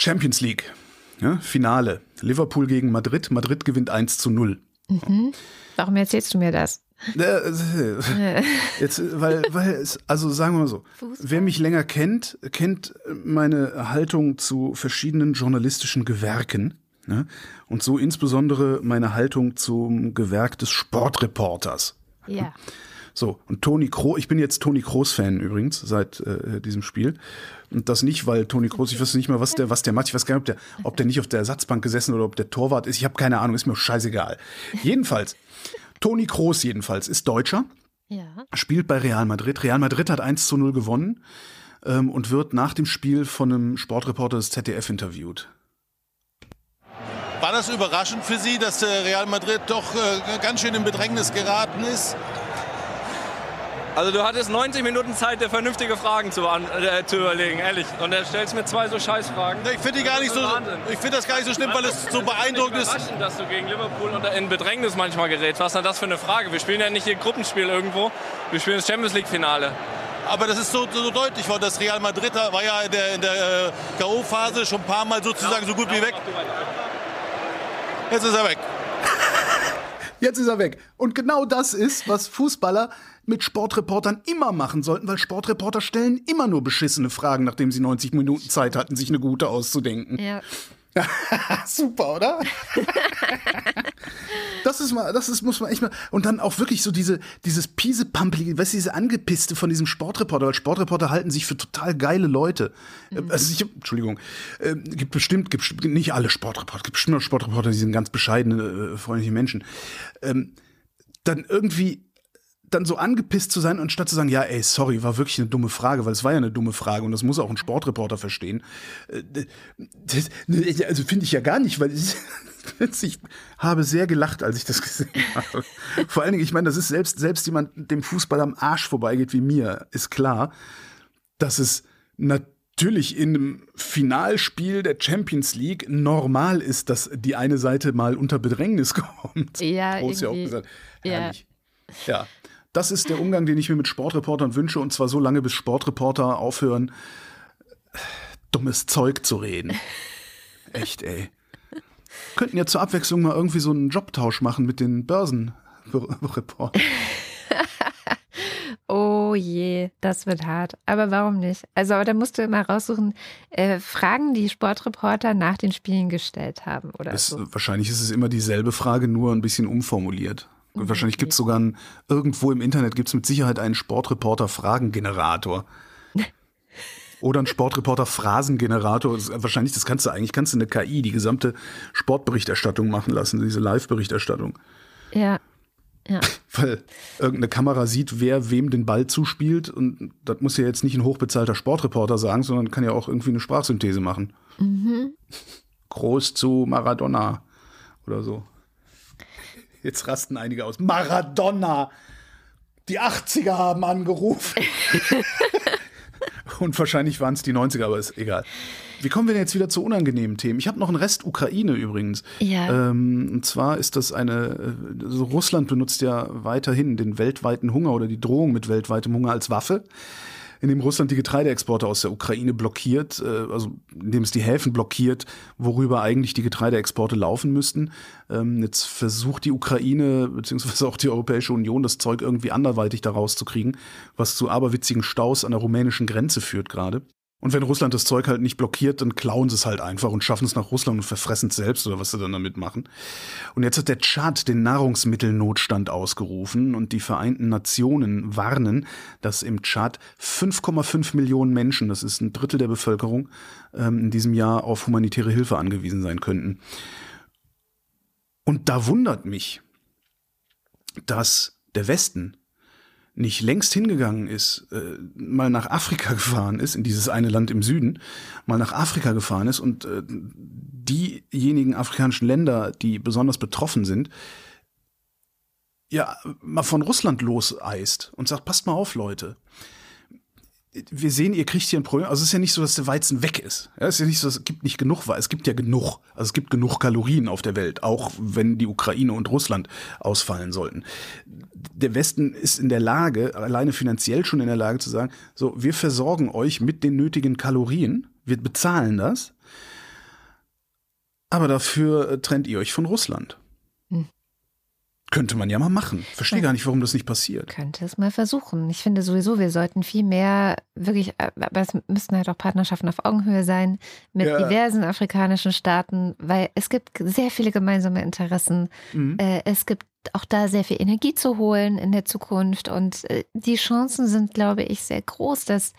Champions League. Ja, Finale. Liverpool gegen Madrid. Madrid gewinnt 1 zu 0. Mhm. Warum erzählst du mir das? Äh, jetzt, weil, weil also sagen wir mal so, Fußball. wer mich länger kennt, kennt meine Haltung zu verschiedenen journalistischen Gewerken. Ne? Und so insbesondere meine Haltung zum Gewerk des Sportreporters. Ja. So, und Toni Kroos, ich bin jetzt Toni Kroos-Fan übrigens seit äh, diesem Spiel. Und das nicht, weil Toni Kroos, ich weiß nicht mehr, was der, was der macht, ich weiß gar nicht, ob der, ob der nicht auf der Ersatzbank gesessen oder ob der Torwart ist. Ich habe keine Ahnung, ist mir scheißegal. Jedenfalls, Toni Kroos jedenfalls ist Deutscher. Ja. Spielt bei Real Madrid. Real Madrid hat 1 zu 0 gewonnen ähm, und wird nach dem Spiel von einem Sportreporter des ZDF interviewt. War das überraschend für Sie, dass Real Madrid doch äh, ganz schön in Bedrängnis geraten ist? Also du hattest 90 Minuten Zeit, dir vernünftige Fragen zu, äh, zu überlegen, ehrlich. Und er stellst mir zwei so Scheißfragen. Ich finde die gar nicht so. Wahnsinn. Ich finde das gar nicht so schlimm, weil es so beeindruckend ist. Überraschend, dass du gegen Liverpool unter, in Bedrängnis manchmal gerätst. Was ist denn das für eine Frage? Wir spielen ja nicht hier Gruppenspiel irgendwo. Wir spielen das Champions League Finale. Aber das ist so, so deutlich worden. Das Real Madrid war ja in der, in der äh, K.O.-Phase schon ein paar Mal sozusagen so gut wie weg. Jetzt ist er weg. Jetzt ist er weg. Und genau das ist, was Fußballer mit Sportreportern immer machen sollten, weil Sportreporter stellen immer nur beschissene Fragen, nachdem sie 90 Minuten Zeit hatten, sich eine gute auszudenken. Ja. Super, oder? das ist mal, das ist, muss man echt mal, und dann auch wirklich so diese, dieses piesepampelige, weißt du, diese angepisste von diesem Sportreporter, weil Sportreporter halten sich für total geile Leute. Mhm. Also ich, Entschuldigung, äh, gibt bestimmt, gibt nicht alle Sportreporter, gibt bestimmt auch Sportreporter, die sind ganz bescheidene, äh, freundliche Menschen. Ähm, dann irgendwie dann so angepisst zu sein, anstatt zu sagen, ja, ey, sorry, war wirklich eine dumme Frage, weil es war ja eine dumme Frage und das muss auch ein Sportreporter verstehen. Äh, das, also finde ich ja gar nicht, weil ich, ich habe sehr gelacht, als ich das gesehen habe. Vor allen Dingen, ich meine, das ist selbst, selbst jemand, dem Fußball am Arsch vorbeigeht wie mir, ist klar, dass es natürlich in einem Finalspiel der Champions League normal ist, dass die eine Seite mal unter Bedrängnis kommt. Ja, Groß ja auch gesagt. Herrlich. Ja. ja. Das ist der Umgang, den ich mir mit Sportreportern wünsche, und zwar so lange, bis Sportreporter aufhören, dummes Zeug zu reden. Echt, ey. Könnten ja zur Abwechslung mal irgendwie so einen Jobtausch machen mit den Börsenreportern. oh je, das wird hart. Aber warum nicht? Also, aber da musst du immer raussuchen, äh, Fragen, die Sportreporter nach den Spielen gestellt haben, oder? Es, so. Wahrscheinlich ist es immer dieselbe Frage, nur ein bisschen umformuliert. Und wahrscheinlich gibt es sogar ein, irgendwo im Internet gibt es mit Sicherheit einen Sportreporter-Fragengenerator. Oder ein Sportreporter-Phrasengenerator. Wahrscheinlich, das kannst du eigentlich, kannst du eine KI die gesamte Sportberichterstattung machen lassen, diese Live-Berichterstattung. Ja. Ja. Weil irgendeine Kamera sieht, wer wem den Ball zuspielt. Und das muss ja jetzt nicht ein hochbezahlter Sportreporter sagen, sondern kann ja auch irgendwie eine Sprachsynthese machen. Mhm. Groß zu Maradona oder so. Jetzt rasten einige aus. Maradona! Die 80er haben angerufen. Und wahrscheinlich waren es die 90er, aber ist egal. Wie kommen wir denn jetzt wieder zu unangenehmen Themen? Ich habe noch einen Rest Ukraine übrigens. Ja. Ähm, und zwar ist das eine, also Russland benutzt ja weiterhin den weltweiten Hunger oder die Drohung mit weltweitem Hunger als Waffe indem Russland die Getreideexporte aus der Ukraine blockiert, äh, also indem es die Häfen blockiert, worüber eigentlich die Getreideexporte laufen müssten. Ähm, jetzt versucht die Ukraine beziehungsweise auch die Europäische Union das Zeug irgendwie anderweitig da rauszukriegen, was zu aberwitzigen Staus an der rumänischen Grenze führt gerade. Und wenn Russland das Zeug halt nicht blockiert, dann klauen sie es halt einfach und schaffen es nach Russland und verfressen es selbst oder was sie dann damit machen. Und jetzt hat der Tschad den Nahrungsmittelnotstand ausgerufen und die Vereinten Nationen warnen, dass im Tschad 5,5 Millionen Menschen, das ist ein Drittel der Bevölkerung, ähm, in diesem Jahr auf humanitäre Hilfe angewiesen sein könnten. Und da wundert mich, dass der Westen nicht längst hingegangen ist, äh, mal nach Afrika gefahren ist, in dieses eine Land im Süden, mal nach Afrika gefahren ist und äh, diejenigen afrikanischen Länder, die besonders betroffen sind, ja, mal von Russland loseist und sagt, passt mal auf, Leute wir sehen, ihr kriegt hier ein Problem. Also es ist ja nicht so, dass der Weizen weg ist. Ja, es ist ja nicht so, es gibt nicht genug Weizen. Es gibt ja genug. Also es gibt genug Kalorien auf der Welt, auch wenn die Ukraine und Russland ausfallen sollten. Der Westen ist in der Lage, alleine finanziell schon in der Lage zu sagen, so, wir versorgen euch mit den nötigen Kalorien. Wir bezahlen das. Aber dafür trennt ihr euch von Russland. Könnte man ja mal machen. Verstehe ja. gar nicht, warum das nicht passiert. Könnte es mal versuchen. Ich finde sowieso, wir sollten viel mehr wirklich, äh, aber es müssten halt auch Partnerschaften auf Augenhöhe sein mit ja. diversen afrikanischen Staaten, weil es gibt sehr viele gemeinsame Interessen. Mhm. Äh, es gibt auch da sehr viel Energie zu holen in der Zukunft und äh, die Chancen sind, glaube ich, sehr groß, dass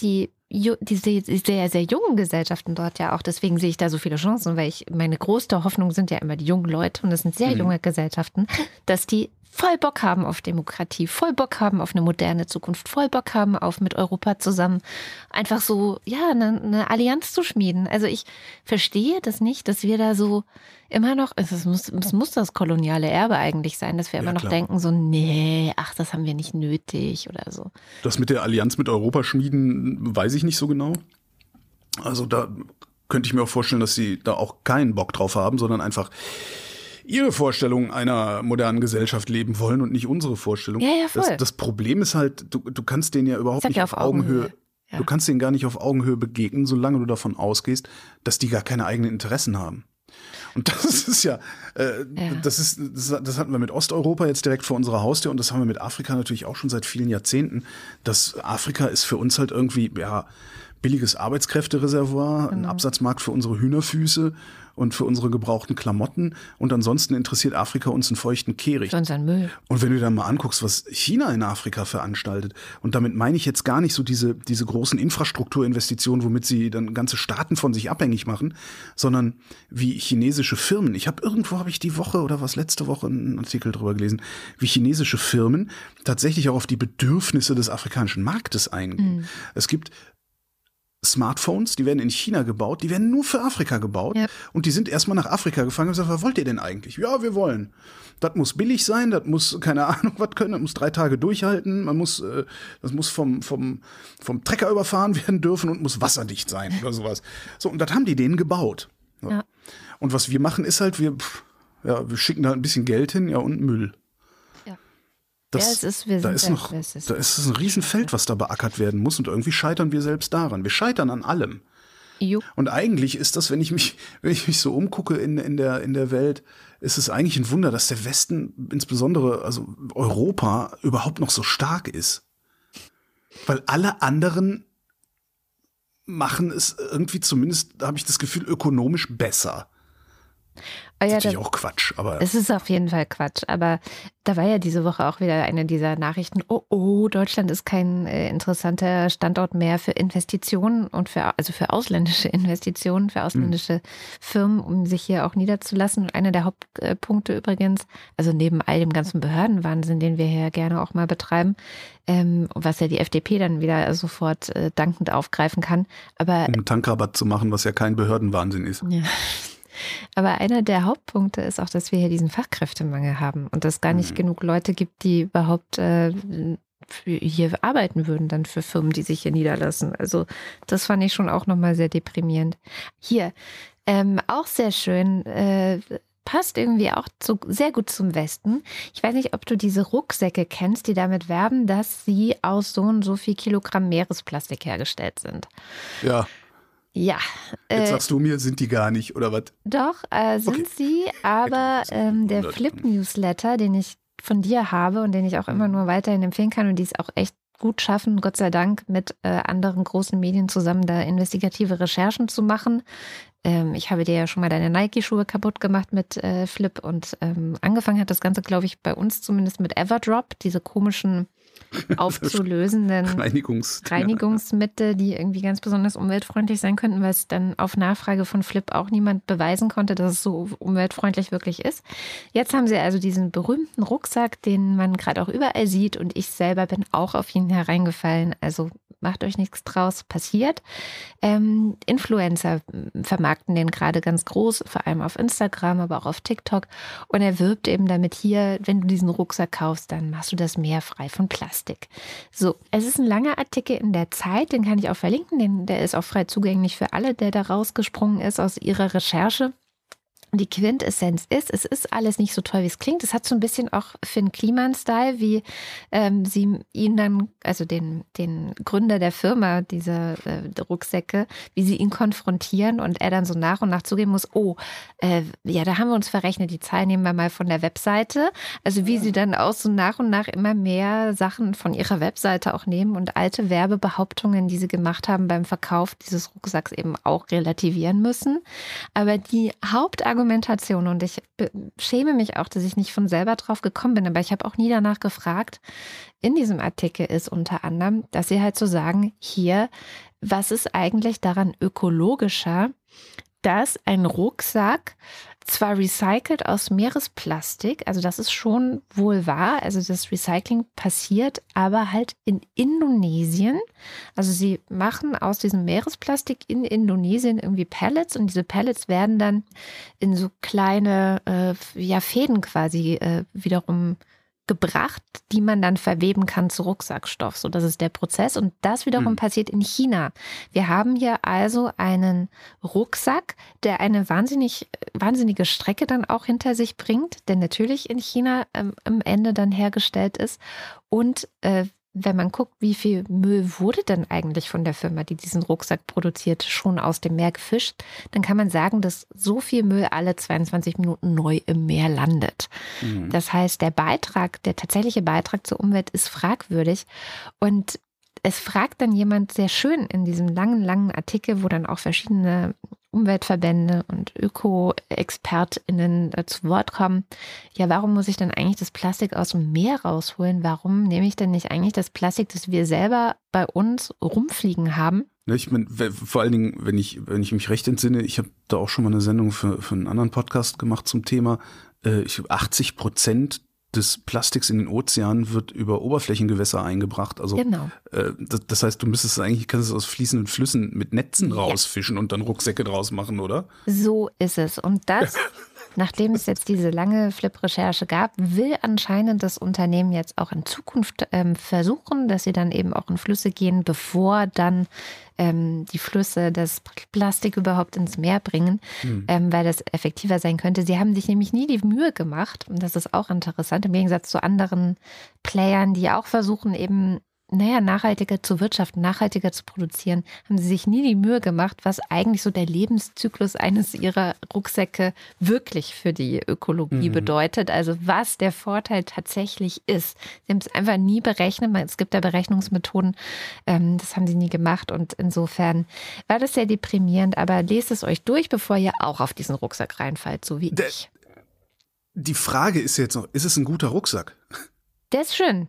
die die sehr, sehr jungen Gesellschaften dort ja auch, deswegen sehe ich da so viele Chancen, weil ich, meine größte Hoffnung sind ja immer die jungen Leute und das sind sehr mhm. junge Gesellschaften, dass die voll Bock haben auf Demokratie, voll Bock haben auf eine moderne Zukunft, voll Bock haben auf mit Europa zusammen einfach so, ja, eine, eine Allianz zu schmieden. Also ich verstehe das nicht, dass wir da so immer noch, es muss, es muss das koloniale Erbe eigentlich sein, dass wir immer Ja, noch denken, so, nee, ach, das haben wir nicht nötig oder so. Das mit der Allianz mit Europa schmieden, weiß ich nicht so genau. Also da könnte ich mir auch vorstellen, dass sie da auch keinen Bock drauf haben, sondern einfach ihre Vorstellung einer modernen Gesellschaft leben wollen und nicht unsere Vorstellung. Ja, ja, voll. Das, das Problem ist halt, du, du kannst denen ja überhaupt nicht ja auf Augenhöhe, Augenhöhe. Ja. du kannst denen gar nicht auf Augenhöhe begegnen, solange du davon ausgehst, dass die gar keine eigenen Interessen haben. Und das ist ja, äh, Ja. das ist, das, das hatten wir mit Osteuropa jetzt direkt vor unserer Haustür und das haben wir mit Afrika natürlich auch schon seit vielen Jahrzehnten. Das Afrika ist für uns halt irgendwie, ja, billiges Arbeitskräftereservoir, ein Absatzmarkt für unsere Hühnerfüße und für unsere gebrauchten Klamotten. Und ansonsten interessiert Afrika uns einen feuchten Kehricht. Für unseren Müll. Und wenn du dann mal anguckst, was China in Afrika veranstaltet, und damit meine ich jetzt gar nicht so diese, diese großen Infrastrukturinvestitionen, womit sie dann ganze Staaten von sich abhängig machen, sondern wie chinesische Firmen. Ich habe irgendwo habe ich die Woche oder was letzte Woche einen Artikel drüber gelesen, wie chinesische Firmen tatsächlich auch auf die Bedürfnisse des afrikanischen Marktes eingehen. Es gibt Smartphones, die werden in China gebaut, die werden nur für Afrika gebaut Ja. und die sind erstmal nach Afrika gefahren und gesagt, was wollt ihr denn eigentlich? Ja, wir wollen. Das muss billig sein, das muss, keine Ahnung, was können, das muss drei Tage durchhalten, man muss, äh, das muss vom, vom, vom Trecker überfahren werden dürfen und muss wasserdicht sein oder sowas. So, und das haben die denen gebaut. So. Ja. Und was wir machen, ist halt, wir, pff, ja, wir schicken da ein bisschen Geld hin, ja, und Müll. Das, Ja, es ist- wir da ist noch, es ist- da ist es ein Riesenfeld, was da beackert werden muss und irgendwie scheitern wir selbst daran. Wir scheitern an allem. Jo. Und eigentlich ist das, wenn ich mich, wenn ich mich so umgucke in, in, der, in der Welt, ist es eigentlich ein Wunder, dass der Westen, insbesondere also Europa, überhaupt noch so stark ist. Weil alle anderen machen es irgendwie zumindest, da habe ich das Gefühl, ökonomisch besser. Ah ja, Natürlich da- auch Quatsch, aber Es ist auf jeden Fall Quatsch, aber da war ja diese Woche auch wieder eine dieser Nachrichten, oh oh, Deutschland ist kein äh, interessanter Standort mehr für Investitionen und für also für ausländische Investitionen, für ausländische Firmen, um sich hier auch niederzulassen. Und einer der Hauptpunkte übrigens, also neben all dem ganzen Behördenwahnsinn, den wir hier gerne auch mal betreiben, ähm, was ja die FDP dann wieder sofort äh, dankend aufgreifen kann, aber um einen Tankrabatt zu machen, was ja kein Behördenwahnsinn ist. ja. Aber einer der Hauptpunkte ist auch, dass wir hier diesen Fachkräftemangel haben und dass gar nicht Mhm. genug Leute gibt, die überhaupt äh, hier arbeiten würden, dann für Firmen, die sich hier niederlassen. Also das fand ich schon auch nochmal sehr deprimierend. Hier, ähm, auch sehr schön, äh, passt irgendwie auch zu, sehr gut zum Westen. Ich weiß nicht, ob du diese Rucksäcke kennst, die damit werben, dass sie aus so und so viel Kilogramm Meeresplastik hergestellt sind. Ja, Ja, jetzt äh, sagst du mir, sind die gar nicht, oder was? doch, äh, sind Okay. sie, aber jetzt ähm, der. Flip-Newsletter, den ich von dir habe und den ich auch Mhm. immer nur weiterhin empfehlen kann und die es auch echt gut schaffen, Gott sei Dank, mit äh, anderen großen Medien zusammen da investigative Recherchen zu machen. Ähm, ich habe dir ja schon mal deine Nike-Schuhe kaputt gemacht mit äh, Flip und ähm, angefangen hat das Ganze, glaube ich, bei uns zumindest mit Everdrop, diese komischen aufzulösenden Reinigungs Reinigungsmittel, die irgendwie ganz besonders umweltfreundlich sein könnten, weil es dann auf Nachfrage von Flip auch niemand beweisen konnte, dass es so umweltfreundlich wirklich ist. Jetzt haben sie also diesen berühmten Rucksack, den man gerade auch überall sieht und ich selber bin auch auf ihn hereingefallen. Also macht euch nichts draus, passiert. Ähm, Influencer vermarkten den gerade ganz groß, vor allem auf Instagram, aber auch auf TikTok. Und er wirbt eben damit hier, wenn du diesen Rucksack kaufst, dann machst du das Meer frei von Plastik. So, es ist ein langer Artikel in der Zeit, den kann ich auch verlinken, den, der ist auch frei zugänglich für alle, der da rausgesprungen ist aus ihrer Recherche. Die Quintessenz ist, es ist alles nicht so toll, wie es klingt. Es hat so ein bisschen auch Finn Kliman-Style, wie ähm, sie ihn dann, also den, den Gründer der Firma dieser äh, Rucksäcke, wie sie ihn konfrontieren und er dann so nach und nach zugeben muss, oh, äh, ja, da haben wir uns verrechnet, die Zahl nehmen wir mal von der Webseite. Also wie sie dann auch so nach und nach immer mehr Sachen von ihrer Webseite auch nehmen und alte Werbebehauptungen, die sie gemacht haben beim Verkauf dieses Rucksacks eben auch relativieren müssen. Aber die Hauptargumentation, und ich schäme mich auch, dass ich nicht von selber drauf gekommen bin, aber ich habe auch nie danach gefragt, in diesem Artikel ist unter anderem, dass sie halt so sagen, hier, was ist eigentlich daran ökologischer, dass ein Rucksack zwar recycelt aus Meeresplastik, also das ist schon wohl wahr, also das Recycling passiert, aber halt in Indonesien. Also sie machen aus diesem Meeresplastik in Indonesien irgendwie Pellets und diese Pellets werden dann in so kleine äh, ja, Fäden quasi äh, wiederum gebracht, die man dann verweben kann zu Rucksackstoff. So, das ist der Prozess. Und das wiederum mhm. passiert in China. Wir haben hier also einen Rucksack, der eine wahnsinnig, wahnsinnige Strecke dann auch hinter sich bringt, der natürlich in China ähm, am Ende dann hergestellt ist. Und äh, wenn man guckt, wie viel Müll wurde denn eigentlich von der Firma, die diesen Rucksack produziert, schon aus dem Meer gefischt, dann kann man sagen, dass so viel Müll alle 22 Minuten neu im Meer landet. Mhm. Das heißt, der Beitrag, der tatsächliche Beitrag zur Umwelt ist fragwürdig. Und es fragt dann jemand sehr schön in diesem langen, langen Artikel, wo dann auch verschiedene Umweltverbände und Öko-ExpertInnen zu Wort kommen. Ja, warum muss ich denn eigentlich das Plastik aus dem Meer rausholen? Warum nehme ich denn nicht eigentlich das Plastik, das wir selber bei uns rumfliegen haben? Ne, ich meine, vor allen Dingen, wenn ich, wenn ich mich recht entsinne, ich habe da auch schon mal eine Sendung für, für einen anderen Podcast gemacht zum Thema. Äh, ich 80 Prozent des Plastiks in den Ozeanen wird über Oberflächengewässer eingebracht. Also genau. äh, das, das, heißt, du müsstest eigentlich kannst es aus fließenden Flüssen mit Netzen rausfischen ja. und dann Rucksäcke draus machen, oder? So ist es. Und das Nachdem es jetzt diese lange Flip-Recherche gab, will anscheinend das Unternehmen jetzt auch in Zukunft ähm, versuchen, dass sie dann eben auch in Flüsse gehen, bevor dann ähm, die Flüsse das Plastik überhaupt ins Meer bringen, mhm. ähm, weil das effektiver sein könnte. Sie haben sich nämlich nie die Mühe gemacht, und das ist auch interessant, im Gegensatz zu anderen Playern, die auch versuchen, eben naja, nachhaltiger zu wirtschaften, nachhaltiger zu produzieren, haben sie sich nie die Mühe gemacht, was eigentlich so der Lebenszyklus eines ihrer Rucksäcke wirklich für die Ökologie mhm. bedeutet. Also was der Vorteil tatsächlich ist. Sie haben es einfach nie berechnet. Es gibt da Berechnungsmethoden, ähm, das haben sie nie gemacht. Und insofern war das sehr deprimierend. Aber lest es euch durch, bevor ihr auch auf diesen Rucksack reinfallt, so wie ich. Die Frage ist jetzt noch, ist es ein guter Rucksack? Der ist schön.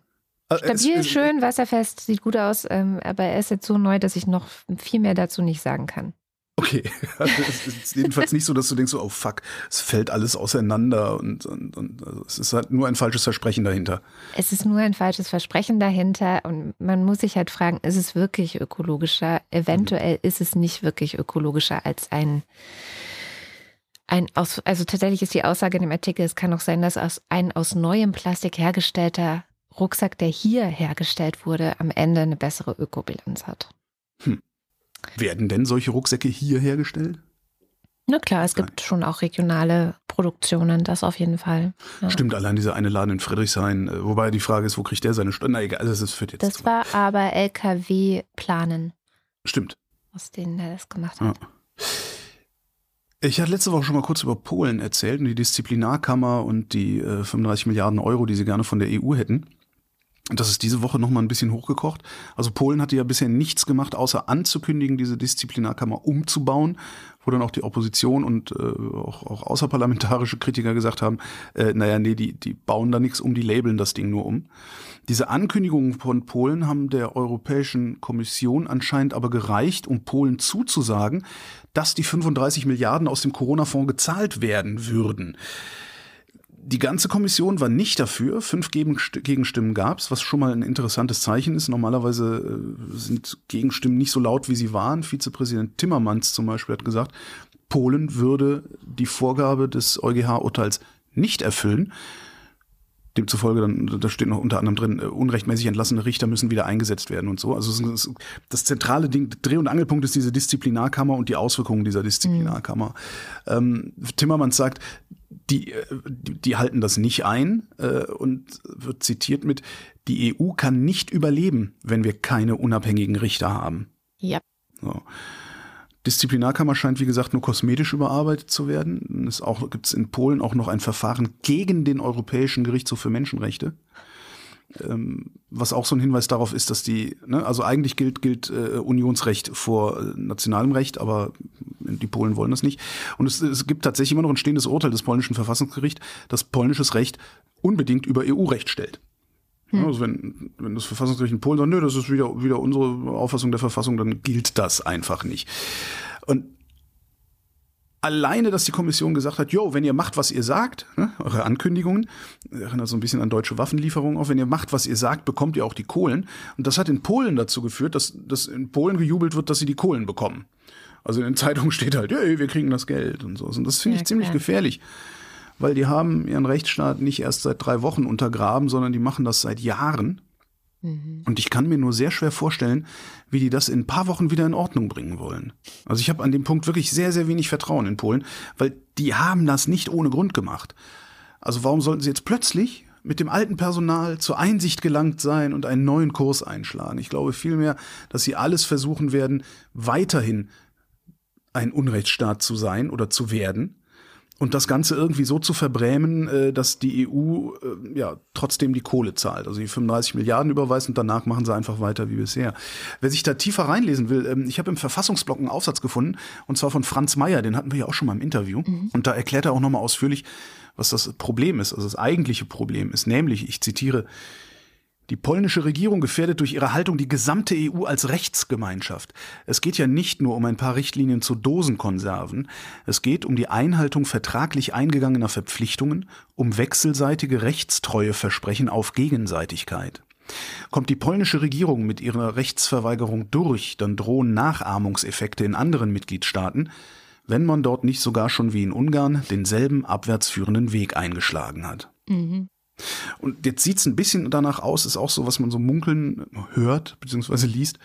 Äh, Stabil, es, schön, wasserfest, sieht gut aus, ähm, aber er ist jetzt so neu, dass ich noch viel mehr dazu nicht sagen kann. Okay, also es ist jedenfalls nicht so, dass du denkst, oh fuck, es fällt alles auseinander und, und, und also es ist halt nur ein falsches Versprechen dahinter. Es ist nur ein falsches Versprechen dahinter und man muss sich halt fragen, ist es wirklich ökologischer? Eventuell mhm. ist es nicht wirklich ökologischer als ein ein aus, also tatsächlich ist die Aussage in dem Artikel, es kann auch sein, dass aus, ein aus neuem Plastik hergestellter Rucksack, der hier hergestellt wurde, am Ende eine bessere Ökobilanz hat. Hm. Werden denn solche Rucksäcke hier hergestellt? Na klar, es gibt schon auch regionale Produktionen, das auf jeden Fall. Ja. Stimmt, allein dieser eine Laden in Friedrichshain, äh, wobei die Frage ist, wo kriegt der seine Stunde? Na egal, das ist für jetzt. Das war aber LKW-Planen. Stimmt. Aus denen er das gemacht hat. Ja. Ich hatte letzte Woche schon mal kurz über Polen erzählt und die Disziplinarkammer und die äh, 35 Milliarden Euro, die sie gerne von der EU hätten. Das ist diese Woche nochmal ein bisschen hochgekocht. Also Polen hatte ja bisher nichts gemacht, außer anzukündigen, diese Disziplinarkammer umzubauen, wo dann auch die Opposition und äh, auch, auch außerparlamentarische Kritiker gesagt haben, äh, naja, nee, die, die bauen da nichts um, die labeln das Ding nur um. Diese Ankündigungen von Polen haben der Europäischen Kommission anscheinend aber gereicht, um Polen zuzusagen, dass die 35 Milliarden aus dem Corona-Fonds gezahlt werden würden. Die ganze Kommission war nicht dafür. Fünf Gegenstimmen gab es, was schon mal ein interessantes Zeichen ist. Normalerweise äh, sind Gegenstimmen nicht so laut, wie sie waren. Vizepräsident Timmermans zum Beispiel hat gesagt, Polen würde die Vorgabe des EuGH-Urteils nicht erfüllen. Demzufolge, dann, da steht noch unter anderem drin, äh, unrechtmäßig entlassene Richter müssen wieder eingesetzt werden und so. Also das zentrale Ding, Dreh- und Angelpunkt ist diese Disziplinarkammer und die Auswirkungen dieser Disziplinarkammer. Mhm. Ähm, Timmermans sagt, die, äh, die, die halten das nicht ein äh, und wird zitiert mit, die EU kann nicht überleben, wenn wir keine unabhängigen Richter haben. Ja. So. Disziplinarkammer scheint, wie gesagt, nur kosmetisch überarbeitet zu werden. Es gibt in Polen auch noch ein Verfahren gegen den Europäischen Gerichtshof für Menschenrechte. Ähm, was auch so ein Hinweis darauf ist, dass die, ne, also eigentlich gilt, gilt äh, Unionsrecht vor äh, nationalem Recht, aber die Polen wollen das nicht. Und es, es gibt tatsächlich immer noch ein stehendes Urteil des polnischen Verfassungsgerichts, das polnisches Recht unbedingt über EU-Recht stellt. Hm. Also wenn, wenn das Verfassungsgericht in Polen sagt, nö, das ist wieder, wieder unsere Auffassung der Verfassung, dann gilt das einfach nicht. Und alleine, dass die Kommission gesagt hat, jo, wenn ihr macht, was ihr sagt, ne, eure Ankündigungen, erinnert so ein bisschen an deutsche Waffenlieferungen auch, wenn ihr macht, was ihr sagt, bekommt ihr auch die Kohlen. Und das hat in Polen dazu geführt, dass, dass in Polen gejubelt wird, dass sie die Kohlen bekommen. Also in den Zeitungen steht halt, hey, wir kriegen das Geld und so. Und das finde Ja, ich ziemlich klar. gefährlich, weil die haben ihren Rechtsstaat nicht erst seit drei Wochen untergraben, sondern die machen das seit Jahren. Und ich kann mir nur sehr schwer vorstellen, wie die das in ein paar Wochen wieder in Ordnung bringen wollen. Also ich habe an dem Punkt wirklich sehr, sehr wenig Vertrauen in Polen, weil die haben das nicht ohne Grund gemacht. Also warum sollten sie jetzt plötzlich mit dem alten Personal zur Einsicht gelangt sein und einen neuen Kurs einschlagen? Ich glaube vielmehr, dass sie alles versuchen werden, weiterhin ein Unrechtsstaat zu sein oder zu werden und das Ganze irgendwie so zu verbrämen, äh, dass die EU äh, ja trotzdem die Kohle zahlt. Also die 35 Milliarden überweist und danach machen sie einfach weiter wie bisher. Wer sich da tiefer reinlesen will, ähm, ich habe im Verfassungsblock einen Aufsatz gefunden und zwar von Franz Mayer, den hatten wir ja auch schon mal im Interview und da erklärt er auch nochmal ausführlich, was das Problem ist, also das eigentliche Problem ist, nämlich, ich zitiere, die polnische Regierung gefährdet durch ihre Haltung die gesamte EU als Rechtsgemeinschaft. Es geht ja nicht nur um ein paar Richtlinien zu Dosenkonserven, es geht um die Einhaltung vertraglich eingegangener Verpflichtungen, um wechselseitige Rechtstreueversprechen auf Gegenseitigkeit. Kommt die polnische Regierung mit ihrer Rechtsverweigerung durch, dann drohen Nachahmungseffekte in anderen Mitgliedstaaten, wenn man dort nicht sogar schon wie in Ungarn denselben abwärts führenden Weg eingeschlagen hat. Und jetzt sieht's ein bisschen danach aus, ist auch so, was man so munkeln hört, beziehungsweise liest.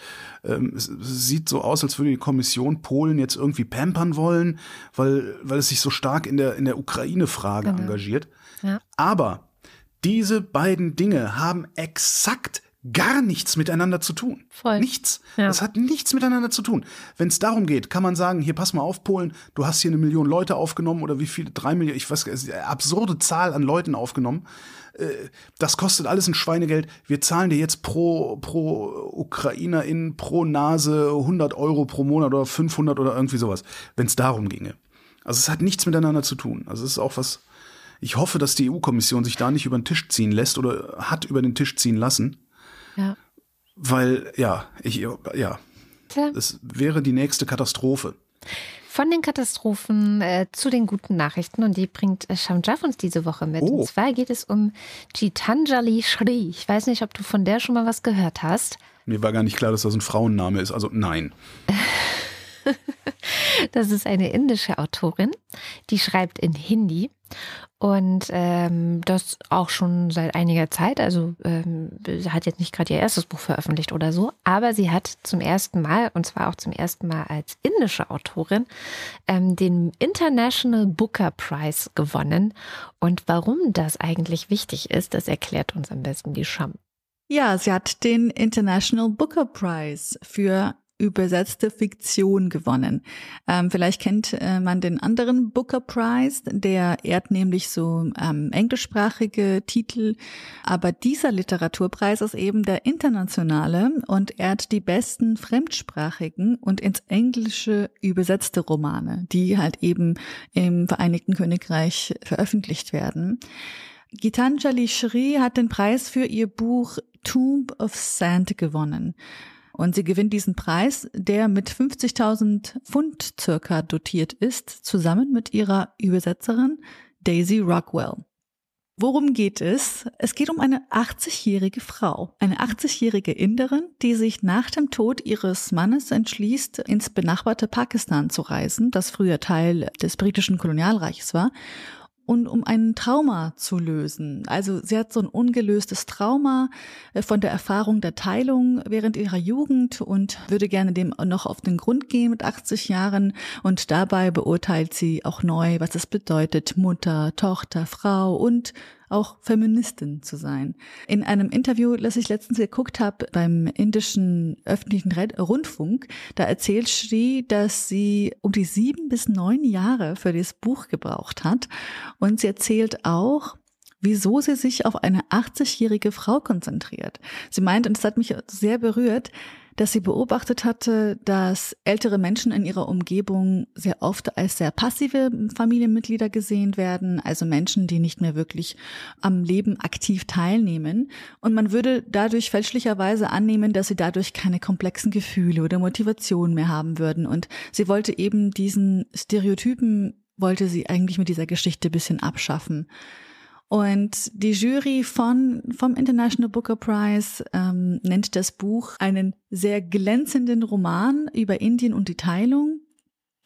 Ähm, es, es sieht so aus, als würde die Kommission Polen jetzt irgendwie pampern wollen, weil, weil es sich so stark in der, in der Ukraine-Frage Genau. engagiert. Ja. Aber diese beiden Dinge haben exakt gar nichts miteinander zu tun. Voll. Nichts. Ja. Das hat nichts miteinander zu tun. Wenn es darum geht, kann man sagen, hier pass mal auf, Polen, du hast hier eine Million Leute aufgenommen oder wie viele, drei Millionen, ich weiß, es absurde Zahl an Leuten aufgenommen. Äh, Das kostet alles ein Schweinegeld. Wir zahlen dir jetzt pro, pro Ukrainerin pro Nase 100 Euro pro Monat oder 500 oder irgendwie sowas, wenn es darum ginge. Also es hat nichts miteinander zu tun. Also es ist auch was, ich hoffe, dass die EU-Kommission sich da nicht über den Tisch ziehen lässt oder hat über den Tisch ziehen lassen. Ja. Weil, ja, ich, ja, Tja. es wäre die nächste Katastrophe. Von den Katastrophen äh, zu den guten Nachrichten und die bringt äh, Shamjaf uns diese Woche mit. Oh. Und zwar geht es um Gitanjali Shri. Ich weiß nicht, ob du von der schon mal was gehört hast. Mir war gar nicht klar, dass das ein Frauenname ist. Also nein. Das ist eine indische Autorin, die schreibt in Hindi und ähm, das auch schon seit einiger Zeit. Also ähm, sie hat jetzt nicht gerade ihr erstes Buch veröffentlicht oder so, aber sie hat zum ersten Mal, und zwar auch zum ersten Mal als indische Autorin, ähm, den International Booker Prize gewonnen. Und warum das eigentlich wichtig ist, das erklärt uns am besten die Scham. Ja, sie hat den International Booker Prize für übersetzte Fiktion gewonnen. Ähm, vielleicht kennt äh, man den anderen Booker Prize, der ehrt nämlich so ähm, englischsprachige Titel, aber dieser Literaturpreis ist eben der internationale und ehrt die besten fremdsprachigen und ins Englische übersetzte Romane, die halt eben im Vereinigten Königreich veröffentlicht werden. Gitanjali Shri hat den Preis für ihr Buch Tomb of Sand gewonnen. Und sie gewinnt diesen Preis, der mit 50.000 Pfund circa dotiert ist, zusammen mit ihrer Übersetzerin Daisy Rockwell. Worum geht es? Es geht um eine 80-jährige Frau, eine 80-jährige Inderin, die sich nach dem Tod ihres Mannes entschließt, ins benachbarte Pakistan zu reisen, das früher Teil des britischen Kolonialreiches war, und um ein Trauma zu lösen. Also sie hat so ein ungelöstes Trauma äh, von der Erfahrung der Teilung während ihrer Jugend und würde gerne dem noch auf den Grund gehen mit 80 Jahren und dabei beurteilt sie auch neu, was es bedeutet, Mutter, Tochter, Frau und auch Feministin zu sein. In einem Interview, das ich letztens geguckt habe beim indischen öffentlichen Rundfunk, da erzählt Shri, dass sie um die sieben bis neun Jahre für das Buch gebraucht hat. Und sie erzählt auch, wieso sie sich auf eine 80-jährige Frau konzentriert. Sie meint, und das hat mich sehr berührt, dass sie beobachtet hatte, dass ältere Menschen in ihrer Umgebung sehr oft als sehr passive Familienmitglieder gesehen werden, also Menschen, die nicht mehr wirklich am Leben aktiv teilnehmen. Und man würde dadurch fälschlicherweise annehmen, dass sie dadurch keine komplexen Gefühle oder Motivationen mehr haben würden. Und sie wollte eben diesen Stereotypen, wollte sie eigentlich mit dieser Geschichte bisschen abschaffen. Und die Jury von, vom International Booker Prize ähm, nennt das Buch einen sehr glänzenden Roman über Indien und die Teilung.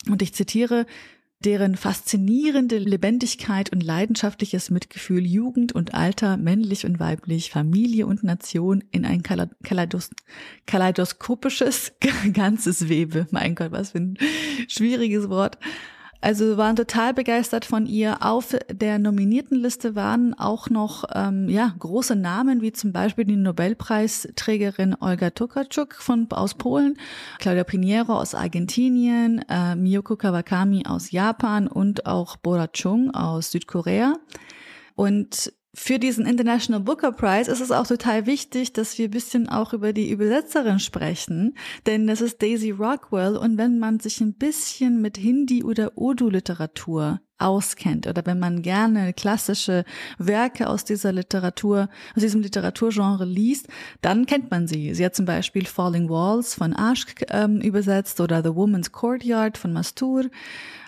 Und ich zitiere, deren faszinierende Lebendigkeit und leidenschaftliches Mitgefühl Jugend und Alter, männlich und weiblich, Familie und Nation in ein Kaleidos kaleidoskopisches Ganzes Webe. Mein Gott, was für ein schwieriges Wort. Also waren total begeistert von ihr. Auf der nominierten Liste waren auch noch ähm, ja große Namen wie zum Beispiel die Nobelpreisträgerin Olga Tokarczuk von aus Polen, Claudia Pinheiro aus Argentinien, äh, Miyoko Kawakami aus Japan und auch Bora Chung aus Südkorea. Und für diesen International Booker Prize ist es auch total wichtig, dass wir ein bisschen auch über die Übersetzerin sprechen, denn das ist Daisy Rockwell. Und wenn man sich ein bisschen mit Hindi oder Urdu-Literatur auskennt oder wenn man gerne klassische Werke aus dieser Literatur, aus diesem Literaturgenre liest, dann kennt man sie. Sie hat zum Beispiel Falling Walls von Ashk ähm, übersetzt oder The Woman's Courtyard von Mastur.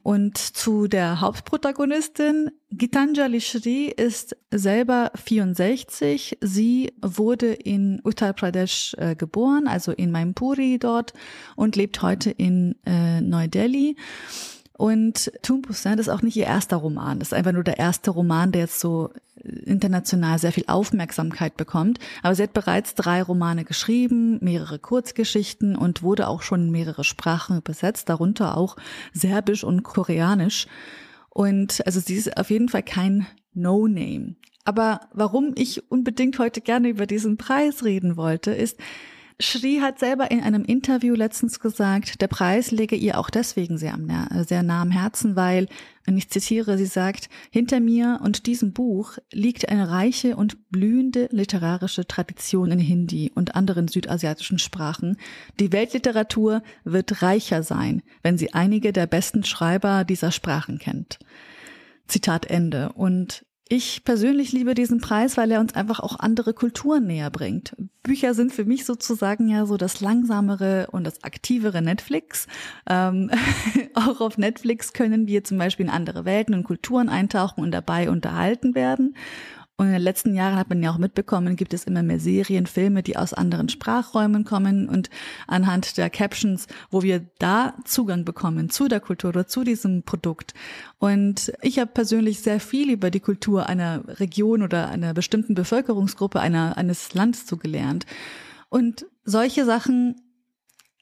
Und zu der Hauptprotagonistin, Gitanjali Shri ist selber 64. Sie wurde in Uttar Pradesh äh, geboren, also in Mainpuri dort und lebt heute in äh, Neu-Delhi. Und Tumpusan ist auch nicht ihr erster Roman. Das ist einfach nur der erste Roman, der jetzt so international sehr viel Aufmerksamkeit bekommt. Aber sie hat bereits drei Romane geschrieben, mehrere Kurzgeschichten und wurde auch schon in mehrere Sprachen übersetzt, darunter auch Serbisch und Koreanisch. Und also sie ist auf jeden Fall kein No-Name. Aber warum ich unbedingt heute gerne über diesen Preis reden wollte, ist, Shri hat selber in einem Interview letztens gesagt, der Preis lege ihr auch deswegen sehr, am, sehr nah am Herzen, weil, und ich zitiere, sie sagt, hinter mir und diesem Buch liegt eine reiche und blühende literarische Tradition in Hindi und anderen südasiatischen Sprachen. Die Weltliteratur wird reicher sein, wenn sie einige der besten Schreiber dieser Sprachen kennt. Zitat Ende. Und ich persönlich liebe diesen Preis, weil er uns einfach auch andere Kulturen näher bringt. Bücher sind für mich sozusagen ja so das langsamere und das aktivere Netflix. Ähm, auch auf Netflix können wir zum Beispiel in andere Welten und Kulturen eintauchen und dabei unterhalten werden. Und in den letzten Jahren hat man ja auch mitbekommen, gibt es immer mehr Serien, Filme, die aus anderen Sprachräumen kommen und anhand der Captions, wo wir da Zugang bekommen zu der Kultur oder zu diesem Produkt. Und ich habe persönlich sehr viel über die Kultur einer Region oder einer bestimmten Bevölkerungsgruppe einer, eines Landes zugelernt. Und solche Sachen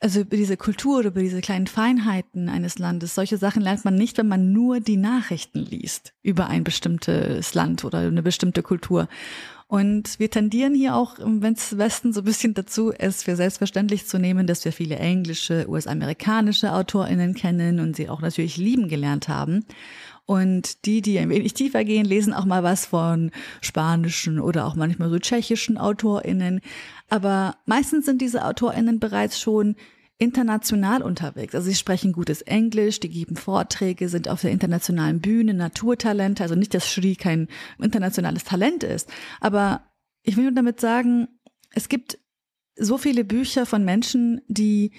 also über diese Kultur über diese kleinen Feinheiten eines Landes, solche Sachen lernt man nicht, wenn man nur die Nachrichten liest über ein bestimmtes Land oder eine bestimmte Kultur. Und wir tendieren hier auch im Westen so ein bisschen dazu, es für selbstverständlich zu nehmen, dass wir viele englische, US-amerikanische AutorInnen kennen und sie auch natürlich lieben gelernt haben. Und die, die ein wenig tiefer gehen, lesen auch mal was von spanischen oder auch manchmal so tschechischen AutorInnen. Aber meistens sind diese AutorInnen bereits schon international unterwegs. Also sie sprechen gutes Englisch, die geben Vorträge, sind auf der internationalen Bühne, Naturtalente. Also nicht, dass Shri kein internationales Talent ist. Aber ich will nur damit sagen, es gibt so viele Bücher von Menschen, die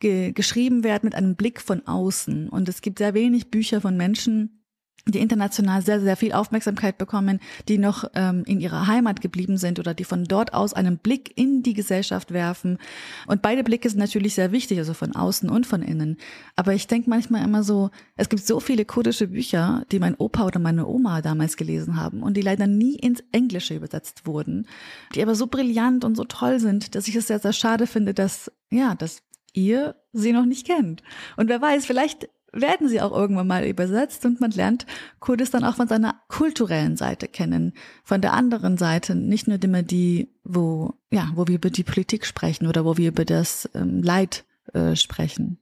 ge geschrieben werden mit einem Blick von außen. Und es gibt sehr wenig Bücher von Menschen, die international sehr, sehr viel Aufmerksamkeit bekommen, die noch ähm, in ihrer Heimat geblieben sind oder die von dort aus einen Blick in die Gesellschaft werfen. Und beide Blicke sind natürlich sehr wichtig, also von außen und von innen. Aber ich denke manchmal immer so, es gibt so viele kurdische Bücher, die mein Opa oder meine Oma damals gelesen haben und die leider nie ins Englische übersetzt wurden, die aber so brillant und so toll sind, dass ich es sehr, sehr schade finde, dass, ja, dass ihr sie noch nicht kennt. Und wer weiß, vielleicht werden sie auch irgendwann mal übersetzt und man lernt Kurdistan auch von seiner kulturellen Seite kennen, von der anderen Seite, nicht nur immer die, wo, ja, wo wir über die Politik sprechen oder wo wir über das ähm, Leid äh, sprechen.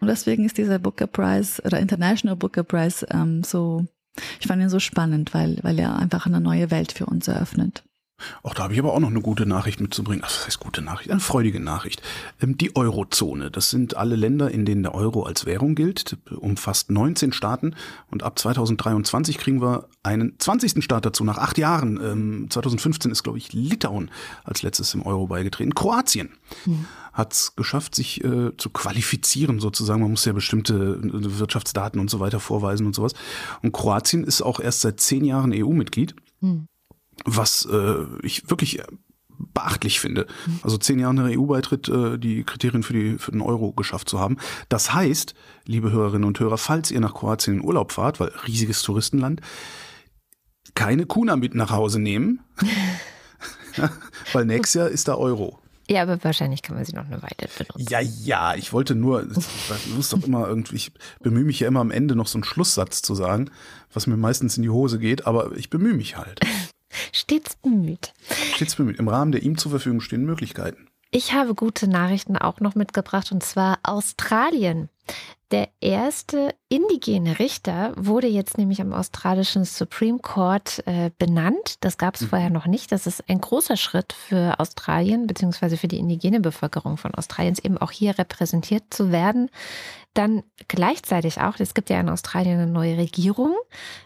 Und deswegen ist dieser Booker Prize oder International Booker Prize ähm, so, ich fand ihn so spannend, weil, weil er einfach eine neue Welt für uns eröffnet. Auch da habe ich aber auch noch eine gute Nachricht mitzubringen. Ach, das heißt gute Nachricht, eine freudige Nachricht. Ähm, die Eurozone, das sind alle Länder, in denen der Euro als Währung gilt, umfasst 19 Staaten und ab 2023 kriegen wir einen 20. Staat dazu, nach acht Jahren. 2015 ähm, ist, glaube ich, Litauen als letztes im Euro beigetreten. Kroatien mhm. hat es geschafft, sich äh, zu qualifizieren sozusagen. Man muss ja bestimmte äh, Wirtschaftsdaten und so weiter vorweisen und sowas. Und Kroatien ist auch erst seit zehn Jahren EU-Mitglied. Mhm was äh, ich wirklich beachtlich finde. Also zehn Jahre nach EU-Beitritt äh, die Kriterien für, die, für den Euro geschafft zu haben. Das heißt, liebe Hörerinnen und Hörer, falls ihr nach Kroatien in Urlaub fahrt, weil riesiges Touristenland, keine Kuna mit nach Hause nehmen, weil nächstes Jahr ist da Euro. Ja, aber wahrscheinlich kann man sie noch eine Weile benutzen. Ja, ja, ich wollte nur, ich muss doch immer irgendwie, ich bemühe mich ja immer am Ende noch so einen Schlusssatz zu sagen, was mir meistens in die Hose geht, aber ich bemühe mich halt. Stets bemüht. Stets bemüht. Im Rahmen der ihm zur Verfügung stehenden Möglichkeiten. Ich habe gute Nachrichten auch noch mitgebracht und zwar Australien. Der erste indigene Richter wurde jetzt nämlich am australischen Supreme Court äh, benannt. Das gab es mhm. vorher noch nicht. Das ist ein großer Schritt für Australien beziehungsweise für die indigene Bevölkerung von Australiens, eben auch hier repräsentiert zu werden. Dann gleichzeitig auch, es gibt ja in Australien eine neue Regierung.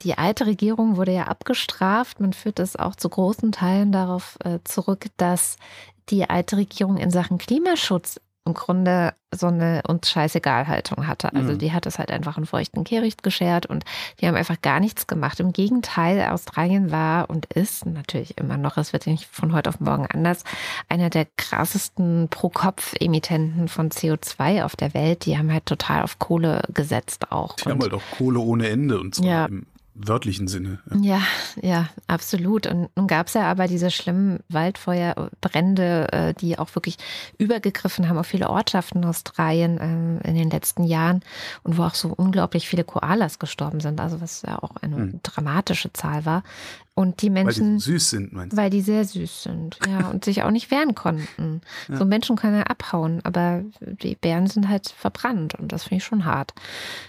Die alte Regierung wurde ja abgestraft. Man führt es auch zu großen Teilen darauf äh, zurück, dass die alte Regierung in Sachen Klimaschutz im Grunde so eine uns scheißegal Haltung hatte. Also mhm. die hat es halt einfach einen feuchten Kehricht geschert und die haben einfach gar nichts gemacht. Im Gegenteil, Australien war und ist natürlich immer noch, es wird nicht von heute auf morgen anders, einer der krassesten Pro-Kopf-Emittenten von CO2 auf der Welt. Die haben halt total auf Kohle gesetzt auch. Die und haben halt auch Kohle ohne Ende und zwar ja. im wörtlichen Sinne. Ja, ja, absolut. Und nun gab es ja aber diese schlimmen Waldfeuerbrände, äh, die auch wirklich übergegriffen haben auf viele Ortschaften in Australien äh, in den letzten Jahren und wo auch so unglaublich viele Koalas gestorben sind, also was ja auch eine hm. dramatische Zahl war. Und die Menschen. Weil die süß sind, meinst du? Weil die sehr süß sind, ja, und sich auch nicht wehren konnten. Ja. So Menschen können ja abhauen, aber die Bären sind halt verbrannt und das finde ich schon hart.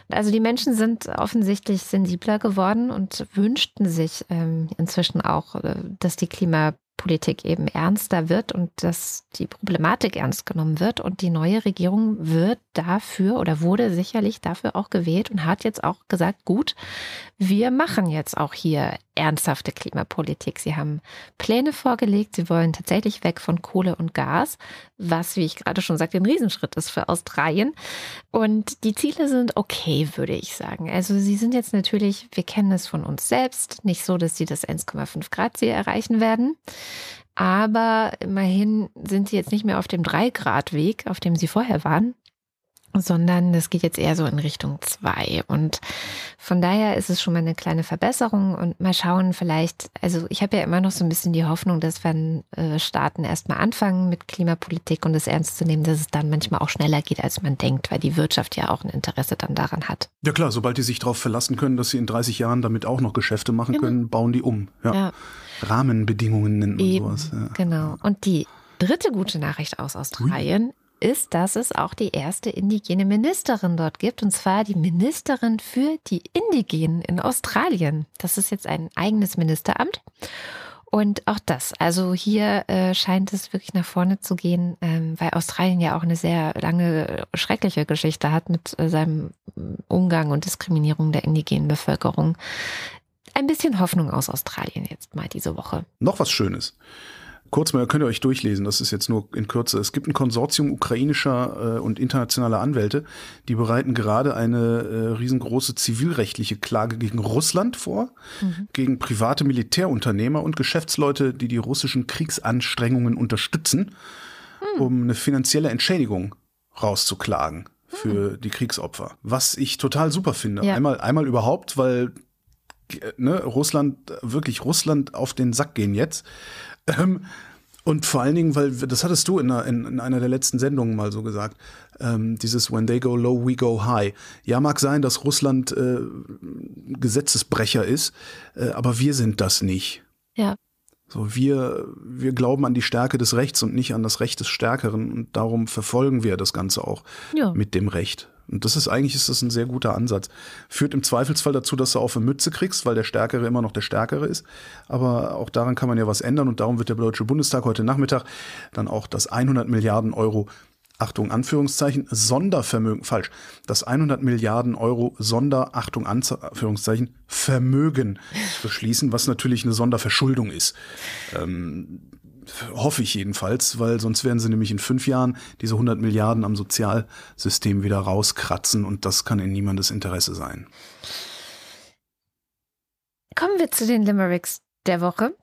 Also die Menschen sind offensichtlich sensibler geworden und wünschten sich ähm, inzwischen auch, äh, dass die Klima Politik eben ernster wird und dass die Problematik ernst genommen wird. Und die neue Regierung wird dafür oder wurde sicherlich dafür auch gewählt und hat jetzt auch gesagt, gut, wir machen jetzt auch hier ernsthafte Klimapolitik. Sie haben Pläne vorgelegt, sie wollen tatsächlich weg von Kohle und Gas, was, wie ich gerade schon sagte, ein Riesenschritt ist für Australien. Und die Ziele sind okay, würde ich sagen. Also sie sind jetzt natürlich, wir kennen es von uns selbst, nicht so, dass sie das 1,5 Grad Ziel erreichen werden. Aber immerhin sind sie jetzt nicht mehr auf dem 3-Grad-Weg, auf dem sie vorher waren, sondern das geht jetzt eher so in Richtung zwei. Und von daher ist es schon mal eine kleine Verbesserung und mal schauen, vielleicht, also ich habe ja immer noch so ein bisschen die Hoffnung, dass wenn äh, Staaten erstmal anfangen mit Klimapolitik und es ernst zu nehmen, dass es dann manchmal auch schneller geht, als man denkt, weil die Wirtschaft ja auch ein Interesse dann daran hat. Ja klar, sobald die sich darauf verlassen können, dass sie in 30 Jahren damit auch noch Geschäfte machen genau. können, bauen die um. Ja. ja. Rahmenbedingungen nennen und sowas. Ja. Genau. Und die dritte gute Nachricht aus Australien ist, dass es auch die erste indigene Ministerin dort gibt, und zwar die Ministerin für die Indigenen in Australien. Das ist jetzt ein eigenes Ministeramt. Und auch das, also hier äh, scheint es wirklich nach vorne zu gehen, ähm, weil Australien ja auch eine sehr lange, schreckliche Geschichte hat mit äh, seinem Umgang und Diskriminierung der indigenen Bevölkerung. Ein bisschen Hoffnung aus Australien jetzt mal diese Woche. Noch was Schönes kurz mal, könnt ihr euch durchlesen, das ist jetzt nur in Kürze. Es gibt ein Konsortium ukrainischer äh, und internationaler Anwälte, die bereiten gerade eine äh, riesengroße zivilrechtliche Klage gegen Russland vor, mhm. gegen private Militärunternehmer und Geschäftsleute, die die russischen Kriegsanstrengungen unterstützen, mhm. um eine finanzielle Entschädigung rauszuklagen für mhm. die Kriegsopfer. Was ich total super finde. Ja. Einmal, einmal überhaupt, weil ne, Russland, wirklich Russland auf den Sack gehen jetzt. Ähm, und vor allen Dingen, weil das hattest du in einer, in, in einer der letzten Sendungen mal so gesagt, ähm, dieses When they go low, we go high. Ja, mag sein, dass Russland äh, Gesetzesbrecher ist, äh, aber wir sind das nicht. Ja. So, wir, wir glauben an die Stärke des Rechts und nicht an das Recht des Stärkeren und darum verfolgen wir das Ganze auch ja. mit dem Recht. Und das ist eigentlich ist das ein sehr guter Ansatz. Führt im Zweifelsfall dazu, dass du auf eine Mütze kriegst, weil der Stärkere immer noch der Stärkere ist. Aber auch daran kann man ja was ändern und darum wird der Deutsche Bundestag heute Nachmittag dann auch das 100 Milliarden Euro Achtung, Anführungszeichen, Sondervermögen, falsch, das 100 Milliarden Euro Sonder, Achtung, Anführungszeichen, Vermögen beschließen, was natürlich eine Sonderverschuldung ist. Ähm, hoffe ich jedenfalls, weil sonst werden sie nämlich in fünf Jahren diese 100 Milliarden am Sozialsystem wieder rauskratzen und das kann in niemandes Interesse sein. Kommen wir zu den Limericks der Woche.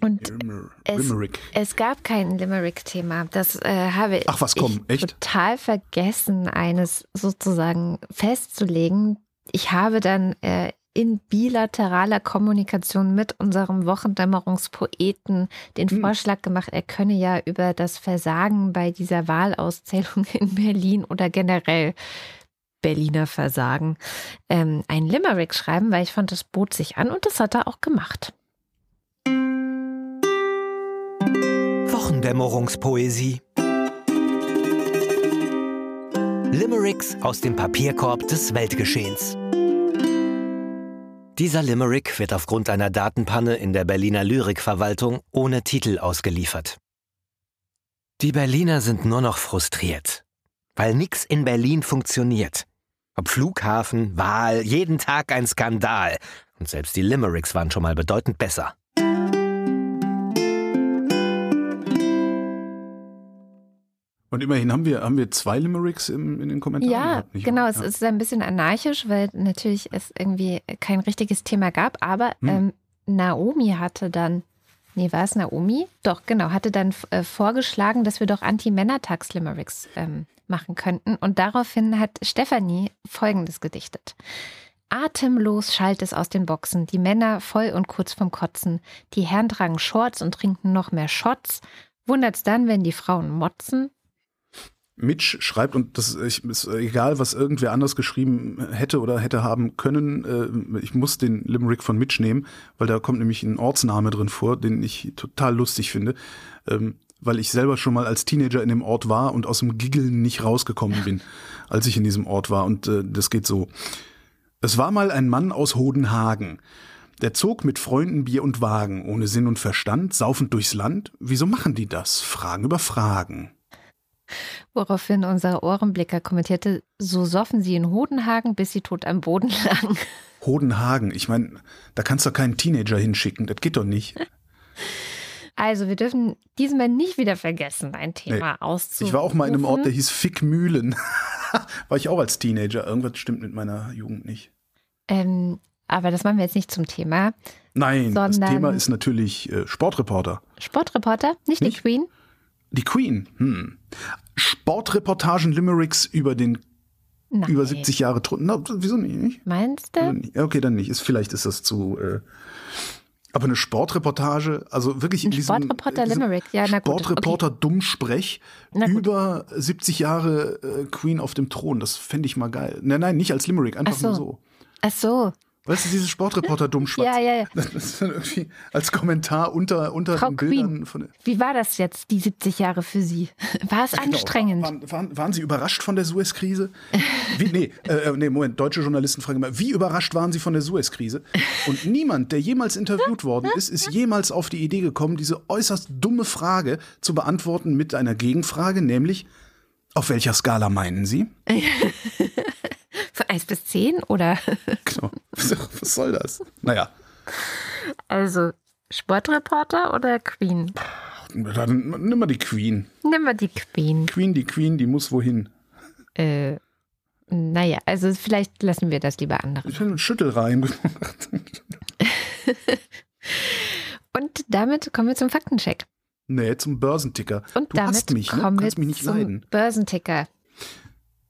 Und es, es gab kein Limerick-Thema. Das äh, habe Ach, was, komm, ich echt? total vergessen, eines sozusagen festzulegen. Ich habe dann äh, in bilateraler Kommunikation mit unserem Wochendämmerungspoeten den Hm. Vorschlag gemacht, er könne ja über das Versagen bei dieser Wahlauszählung in Berlin oder generell Berliner Versagen ähm, ein Limerick schreiben, weil ich fand, das bot sich an und das hat er auch gemacht. Wochendämmerungspoesie. Limericks aus dem Papierkorb des Weltgeschehens. Dieser Limerick wird aufgrund einer Datenpanne in der Berliner Lyrikverwaltung ohne Titel ausgeliefert. Die Berliner sind nur noch frustriert, weil nix in Berlin funktioniert. Ob Flughafen, Wahl, jeden Tag ein Skandal. Und selbst die Limericks waren schon mal bedeutend besser. Und immerhin haben wir, haben wir zwei Limericks im, in den Kommentaren. Ja, gehabt, nicht genau. wahr? Es ist ein bisschen anarchisch, weil natürlich es irgendwie kein richtiges Thema gab. Aber Hm. ähm, Naomi hatte dann, nee, war es Naomi? Doch, genau, hatte dann äh, vorgeschlagen, dass wir doch Anti-Männertags-Limericks ähm, machen könnten. Und daraufhin hat Stefanie Folgendes gedichtet. Atemlos schallt es aus den Boxen, die Männer voll und kurz vom Kotzen. Die Herren tragen Shorts und trinken noch mehr Shots. Wundert's dann, wenn die Frauen motzen? Mitch schreibt, und das ist egal, was irgendwer anders geschrieben hätte oder hätte haben können, äh, ich muss den Limerick von Mitch nehmen, weil da kommt nämlich ein Ortsname drin vor, den ich total lustig finde, ähm, weil ich selber schon mal als Teenager in dem Ort war und aus dem Giggeln nicht rausgekommen bin, als ich in diesem Ort war. Und äh, das geht so. Es war mal ein Mann aus Hodenhagen. Der zog mit Freunden Bier und Wagen, ohne Sinn und Verstand, saufend durchs Land. Wieso machen die das? Fragen über Fragen. Woraufhin unser Ohrenblicker kommentierte, so soffen sie in Hodenhagen, bis sie tot am Boden lagen. Hodenhagen, ich meine, da kannst du keinen Teenager hinschicken, das geht doch nicht. Also, wir dürfen diesmal nicht wieder vergessen, ein Thema Nee. auszurufen. Ich war auch mal in einem Ort, der hieß Fickmühlen. war ich auch als Teenager. Irgendwas stimmt mit meiner Jugend nicht. Ähm, aber das machen wir jetzt nicht zum Thema. Nein, das Thema ist natürlich äh, Sportreporter. Sportreporter, nicht, Nicht? die Queen. Die Queen. Hm. Sportreportagen Limericks über den Nein. über 70 Jahre Thron. Na, wieso nicht? Meinst du? Okay, dann nicht. Ist, vielleicht ist das zu. Äh, aber eine Sportreportage, also wirklich in diesem, Sportreporter diesem Limerick, ja, na gut, Sportreporter Dummsprech Na gut. über 70 Jahre äh, Queen auf dem Thron. Das fände ich mal geil. Nein, nein, nicht als Limerick, einfach Ach so. nur so. Ach so. Weißt du, dieses Sportreporter Dummschwatz. Ja, ja, ja. Das ist dann irgendwie als Kommentar unter, unter Frau den Bildern Queen. von Wie war das jetzt, die 70 Jahre für Sie? War es Genau. anstrengend? Waren, waren, waren Sie überrascht von der Suez-Krise? Wie, nee, äh, nee, Moment, deutsche Journalisten fragen immer, wie überrascht waren Sie von der Suez-Krise? Und niemand, der jemals interviewt worden ist, ist jemals auf die Idee gekommen, diese äußerst dumme Frage zu beantworten mit einer Gegenfrage, nämlich, auf welcher Skala meinen Sie? Von 1 bis 10 oder? Genau. Was soll das? Naja, Also Sportreporter oder Queen? dann nimm mal die Queen. Nimm mal die Queen. Queen, die Queen, die muss wohin? Äh, naja, also vielleicht lassen wir das lieber anderen. Ich habe einen Schüttelreim gemacht. Und damit kommen wir zum Faktencheck. Nee, zum Börsenticker. Und du damit hast mich, ne? kommen Du wir kannst mich nicht zum leiden. Börsenticker.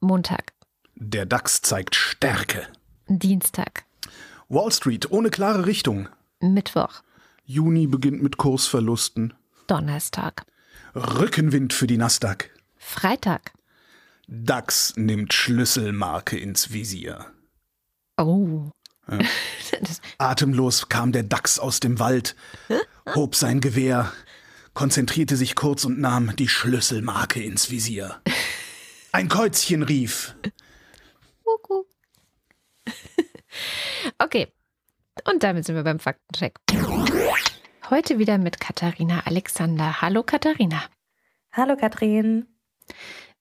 Montag, Der DAX zeigt Stärke. Dienstag, Wall Street ohne klare Richtung. Mittwoch, Juni beginnt mit Kursverlusten. Donnerstag, Rückenwind für die Nasdaq. Freitag. DAX nimmt Schlüsselmarke ins Visier. Oh. Das, Atemlos kam der DAX aus dem Wald, hob sein Gewehr, konzentrierte sich kurz und nahm die Schlüsselmarke ins Visier. Ein Käuzchen rief. Okay. Und damit sind wir beim Faktencheck. Heute wieder mit Katharina Alexander. Hallo Katharina. Hallo Katrin.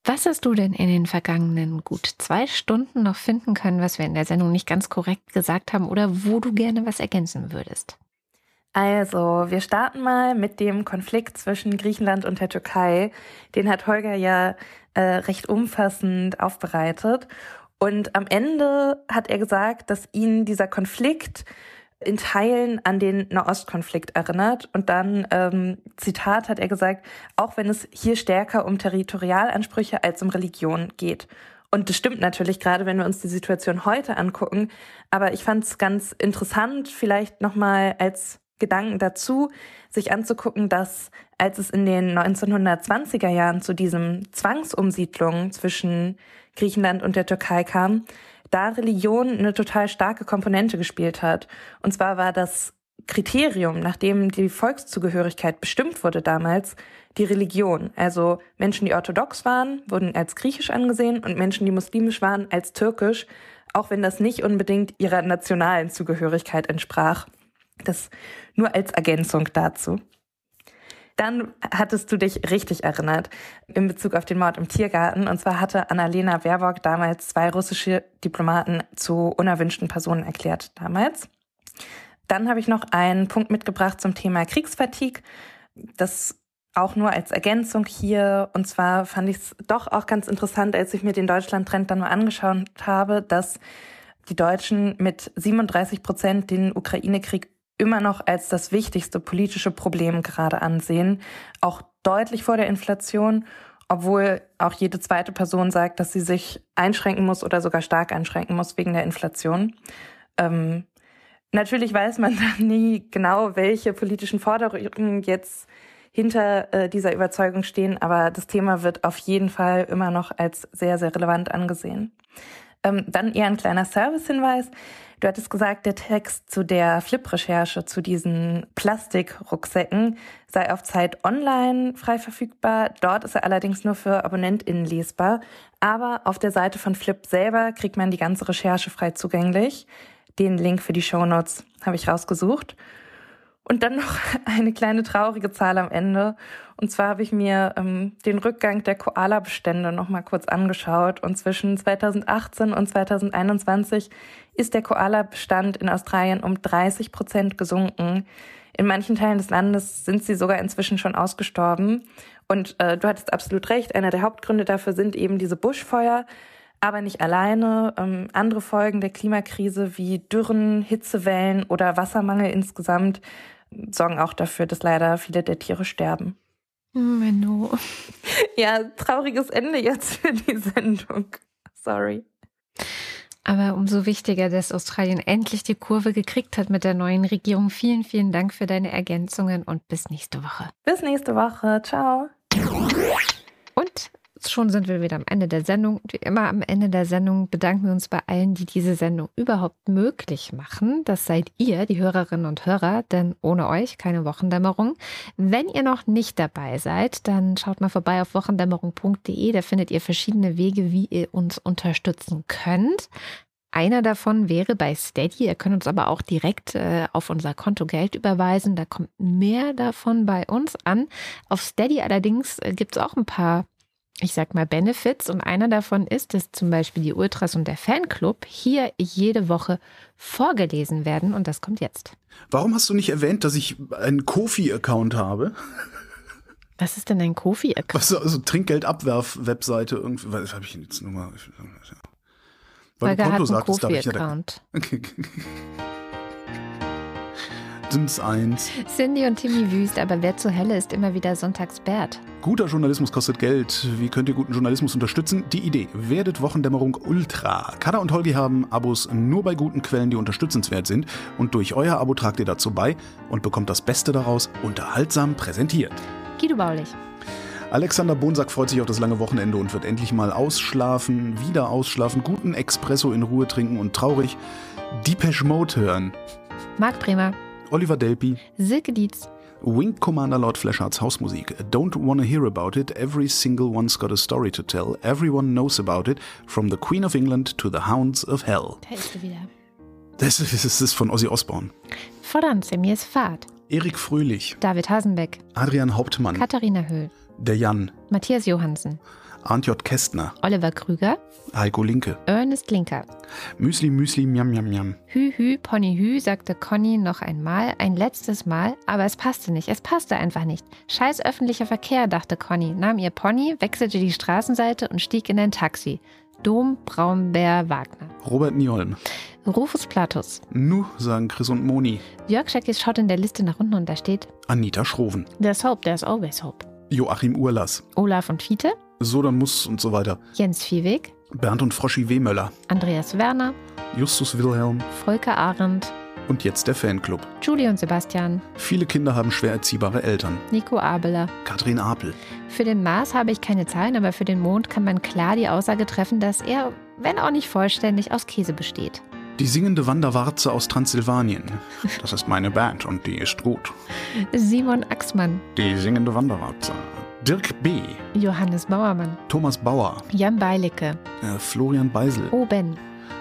Was hast du denn in den vergangenen gut zwei Stunden noch finden können, was wir in der Sendung nicht ganz korrekt gesagt haben oder wo du gerne was ergänzen würdest? Also, wir starten mal mit dem Konflikt zwischen Griechenland und der Türkei. Den hat Holger ja äh, recht umfassend aufbereitet. Und am Ende hat er gesagt, dass ihn dieser Konflikt in Teilen an den Nahostkonflikt erinnert. Und dann, ähm, Zitat, hat er gesagt, auch wenn es hier stärker um Territorialansprüche als um Religion geht. Und das stimmt natürlich, gerade wenn wir uns die Situation heute angucken. Aber ich fand es ganz interessant, vielleicht nochmal als Gedanken dazu, sich anzugucken, dass als es in den 1920er Jahren zu diesem Zwangsumsiedlung zwischen Griechenland und der Türkei kam, da Religion eine total starke Komponente gespielt hat. Und zwar war das Kriterium, nach dem die Volkszugehörigkeit bestimmt wurde damals, die Religion. Also Menschen, die orthodox waren, wurden als griechisch angesehen und Menschen, die muslimisch waren, als türkisch, auch wenn das nicht unbedingt ihrer nationalen Zugehörigkeit entsprach. Das nur als Ergänzung dazu. Dann hattest du dich richtig erinnert in Bezug auf den Mord im Tiergarten. Und zwar hatte Annalena Baerbock damals zwei russische Diplomaten zu unerwünschten Personen erklärt damals. Dann habe ich noch einen Punkt mitgebracht zum Thema Kriegsfatigue. Das auch nur als Ergänzung hier. Und zwar fand ich es doch auch ganz interessant, als ich mir den Deutschland-Trend dann mal angeschaut habe, dass die Deutschen mit 37 Prozent den Ukraine-Krieg immer noch als das wichtigste politische Problem gerade ansehen, auch deutlich vor der Inflation, obwohl auch jede zweite Person sagt, dass sie sich einschränken muss oder sogar stark einschränken muss wegen der Inflation. Ähm, natürlich weiß man dann nie genau, welche politischen Forderungen jetzt hinter äh, dieser Überzeugung stehen, aber das Thema wird auf jeden Fall immer noch als sehr, sehr relevant angesehen. Ähm, dann eher ein kleiner Servicehinweis. Du hattest gesagt, der Text zu der Flip-Recherche zu diesen Plastikrucksäcken sei auf Zeit online frei verfügbar. Dort ist er allerdings nur für AbonnentInnen lesbar. Aber auf der Seite von Flip selber kriegt man die ganze Recherche frei zugänglich. Den Link für die Show Notes habe ich rausgesucht. Und dann noch eine kleine traurige Zahl am Ende. Und zwar habe ich mir ähm, den Rückgang der Koala-Bestände noch mal kurz angeschaut. Und zwischen 2018 und 2021 ist der Koala-Bestand in Australien um 30 Prozent gesunken. In manchen Teilen des Landes sind sie sogar inzwischen schon ausgestorben. Und äh, du hattest absolut recht. Einer der Hauptgründe dafür sind eben diese Buschfeuer. Aber nicht alleine. Ähm, andere Folgen der Klimakrise wie Dürren, Hitzewellen oder Wassermangel insgesamt sorgen auch dafür, dass leider viele der Tiere sterben. Menno. Ja, trauriges Ende jetzt für die Sendung. Sorry. Aber umso wichtiger, dass Australien endlich die Kurve gekriegt hat mit der neuen Regierung. Vielen, vielen Dank für deine Ergänzungen und bis nächste Woche. Bis nächste Woche. Ciao. Und schon sind wir wieder am Ende der Sendung. Wie immer am Ende der Sendung bedanken wir uns bei allen, die diese Sendung überhaupt möglich machen. Das seid ihr, die Hörerinnen und Hörer, denn ohne euch keine Wochendämmerung. Wenn ihr noch nicht dabei seid, dann schaut mal vorbei auf wochendämmerung.de. Da findet ihr verschiedene Wege, wie ihr uns unterstützen könnt. Einer davon wäre bei Steady. Ihr könnt uns aber auch direkt äh, auf unser Konto Geld überweisen. Da kommt mehr davon bei uns an. Auf Steady allerdings äh, gibt es auch ein paar ich sag mal, Benefits. Und einer davon ist, dass zum Beispiel die Ultras und der Fanclub hier jede Woche vorgelesen werden. Und das kommt jetzt. Warum hast du nicht erwähnt, dass ich einen Kofi-Account habe? Was ist denn ein Kofi-Account? Was, also Trinkgeldabwerf-Webseite irgendwie. Was habe ich jetzt nur mal? Weil Holger du Konto sagtest, Kofi-Account. Okay. Sims 1. Cindy und Timmy Wüst, aber wer zur Hölle ist immer wieder Sonntagsbert? Guter Journalismus kostet Geld. Wie könnt ihr guten Journalismus unterstützen? Die Idee. Werdet Wochendämmerung Ultra. Kada und Holgi haben Abos nur bei guten Quellen, die unterstützenswert sind. Und durch euer Abo tragt ihr dazu bei und bekommt das Beste daraus unterhaltsam präsentiert. Guido Baulich. Alexander Bonsack freut sich auf das lange Wochenende und wird endlich mal ausschlafen, wieder ausschlafen, guten Espresso in Ruhe trinken und traurig Deepesh Mode hören. Marc Bremer. Oliver Delpi, Silke Dietz, Wing Commander Lord Fleshards Hausmusik. Don't wanna hear about it. Every single one's got a story to tell. Everyone knows about it. From the Queen of England to the Hounds of Hell. Da ist sie wieder. Das ist, das ist von Ozzy Osbourne. Franze, mir ist Fahrt. Erik Fröhlich, David Hasenbeck, Adrian Hauptmann, Katharina Höhl, der Jan, Matthias Johansen, Arndt J. Kästner, Oliver Krüger, Heiko Linke, Ernest Linker. Müsli Müsli Miam Miam Miam. Hü, hü, Pony, hü, sagte Conny noch einmal, ein letztes Mal, aber es passte nicht, es passte einfach nicht. Scheiß öffentlicher Verkehr, dachte Conny, nahm ihr Pony, wechselte die Straßenseite und stieg in ein Taxi. Dom, Braunbär, Wagner. Robert Niolm. Rufus Platus. Nu, sagen Chris und Moni. Jörg Scheckis schaut in der Liste nach unten und da steht Anita Schroven. There's hope, there's always hope. Joachim Urlass. Olaf und Fiete, Sodan Muss und so weiter. Jens Viehweg, Bernd und Froschi Wehmöller. Andreas Werner, Justus Wilhelm. Volker Arendt, Und jetzt der Fanclub. Julie und Sebastian, Viele Kinder haben schwer erziehbare Eltern. Nico Abeler. Katrin Apel. Für den Mars habe ich keine Zahlen, aber für den Mond kann man klar die Aussage treffen, dass er, wenn auch nicht vollständig, aus Käse besteht. Die singende Wanderwarze aus Transsilvanien. Das ist meine Band und die ist gut. Simon Axmann, Die singende Wanderwarze. Dirk B., Johannes Bauermann, Thomas Bauer, Jan Beilicke, äh, Florian Beisel, Oben,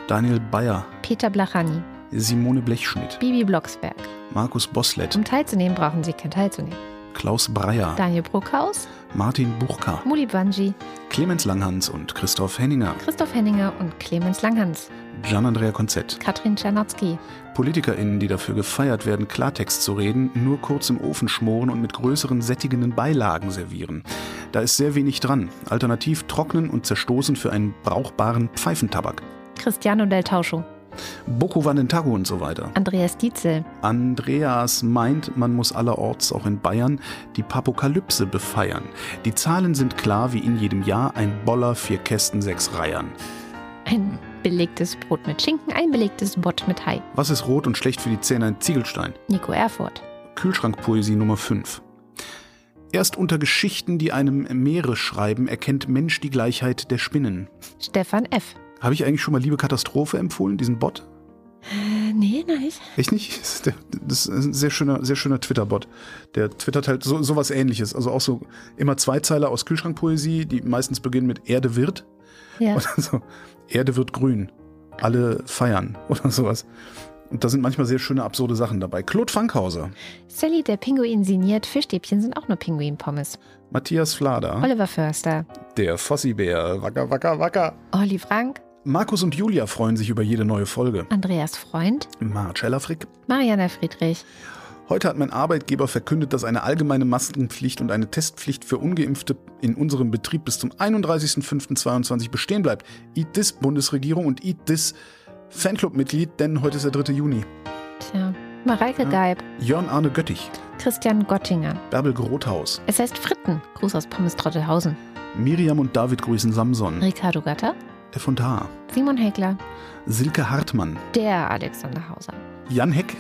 Daniel Bayer, Peter Blachani, Simone Blechschnitt, Bibi Blocksberg. Markus Boslett, Um teilzunehmen, brauchen Sie kein teilzunehmen. Klaus Breyer, Daniel Bruckhaus, Martin Buchka, Muli Banji, Clemens Langhans und Christoph Henninger, Christoph Henninger und Clemens Langhans, Gian-Andrea Konzett. Katrin Czernotzki, PolitikerInnen, die dafür gefeiert werden, Klartext zu reden, nur kurz im Ofen schmoren und mit größeren sättigenden Beilagen servieren. Da ist sehr wenig dran. Alternativ trocknen und zerstoßen für einen brauchbaren Pfeifentabak. Cristiano del Tauscho, Boko Vandentago und so weiter. Andreas Dietzel, Andreas meint, man muss allerorts, auch in Bayern, die Papokalypse befeiern. Die Zahlen sind klar wie in jedem Jahr ein Boller, vier Kästen, sechs Reihern. ein belegtes Brot mit Schinken, ein belegtes Bott mit Hai. Was ist rot und schlecht für die Zähne? Ein Ziegelstein. Nico Erfurt, Kühlschrankpoesie Nummer 5. Erst unter Geschichten, die einem Meere schreiben, erkennt Mensch die Gleichheit der Spinnen. Stefan F. Habe ich eigentlich schon mal Liebe Katastrophe empfohlen, diesen Bot? Äh, nee, nein. Echt nicht? Das ist, ein sehr schöner, sehr schöner Twitter-Bot. Der twittert halt so, sowas ähnliches. Also auch so immer Zweizeiler aus Kühlschrankpoesie, die meistens beginnen mit Erde wird. Ja. Oder so, Erde wird grün. Alle feiern oder sowas. Und da sind manchmal sehr schöne, absurde Sachen dabei. Claude Fankhauser, Sally, der Pinguin sinniert, Fischstäbchen sind auch nur Pinguin-Pommes. Matthias Flader, Oliver Förster, der Fossibär, wacker, wacker, wacker. Olli Frank, Markus und Julia freuen sich über jede neue Folge. Andreas Freund, Marcella Frick. Mariana Friedrich, Heute hat mein Arbeitgeber verkündet, dass eine allgemeine Maskenpflicht und eine Testpflicht für Ungeimpfte in unserem Betrieb bis zum 31.05.22 bestehen bleibt. Eat this Bundesregierung und Eat this Fanclub-Mitglied, denn heute ist der 3. Juni. tja, Mareike Ja. Geib, Jörn Arne Göttich, Christian Gottinger. Bärbel Grothaus, Es heißt Fritten, Gruß aus Pommes Trottelhausen. Miriam und David grüßen Samson, Ricardo Gatter, F und H, Simon Heckler, Silke Hartmann, der Alexander Hauser, Jan Heck,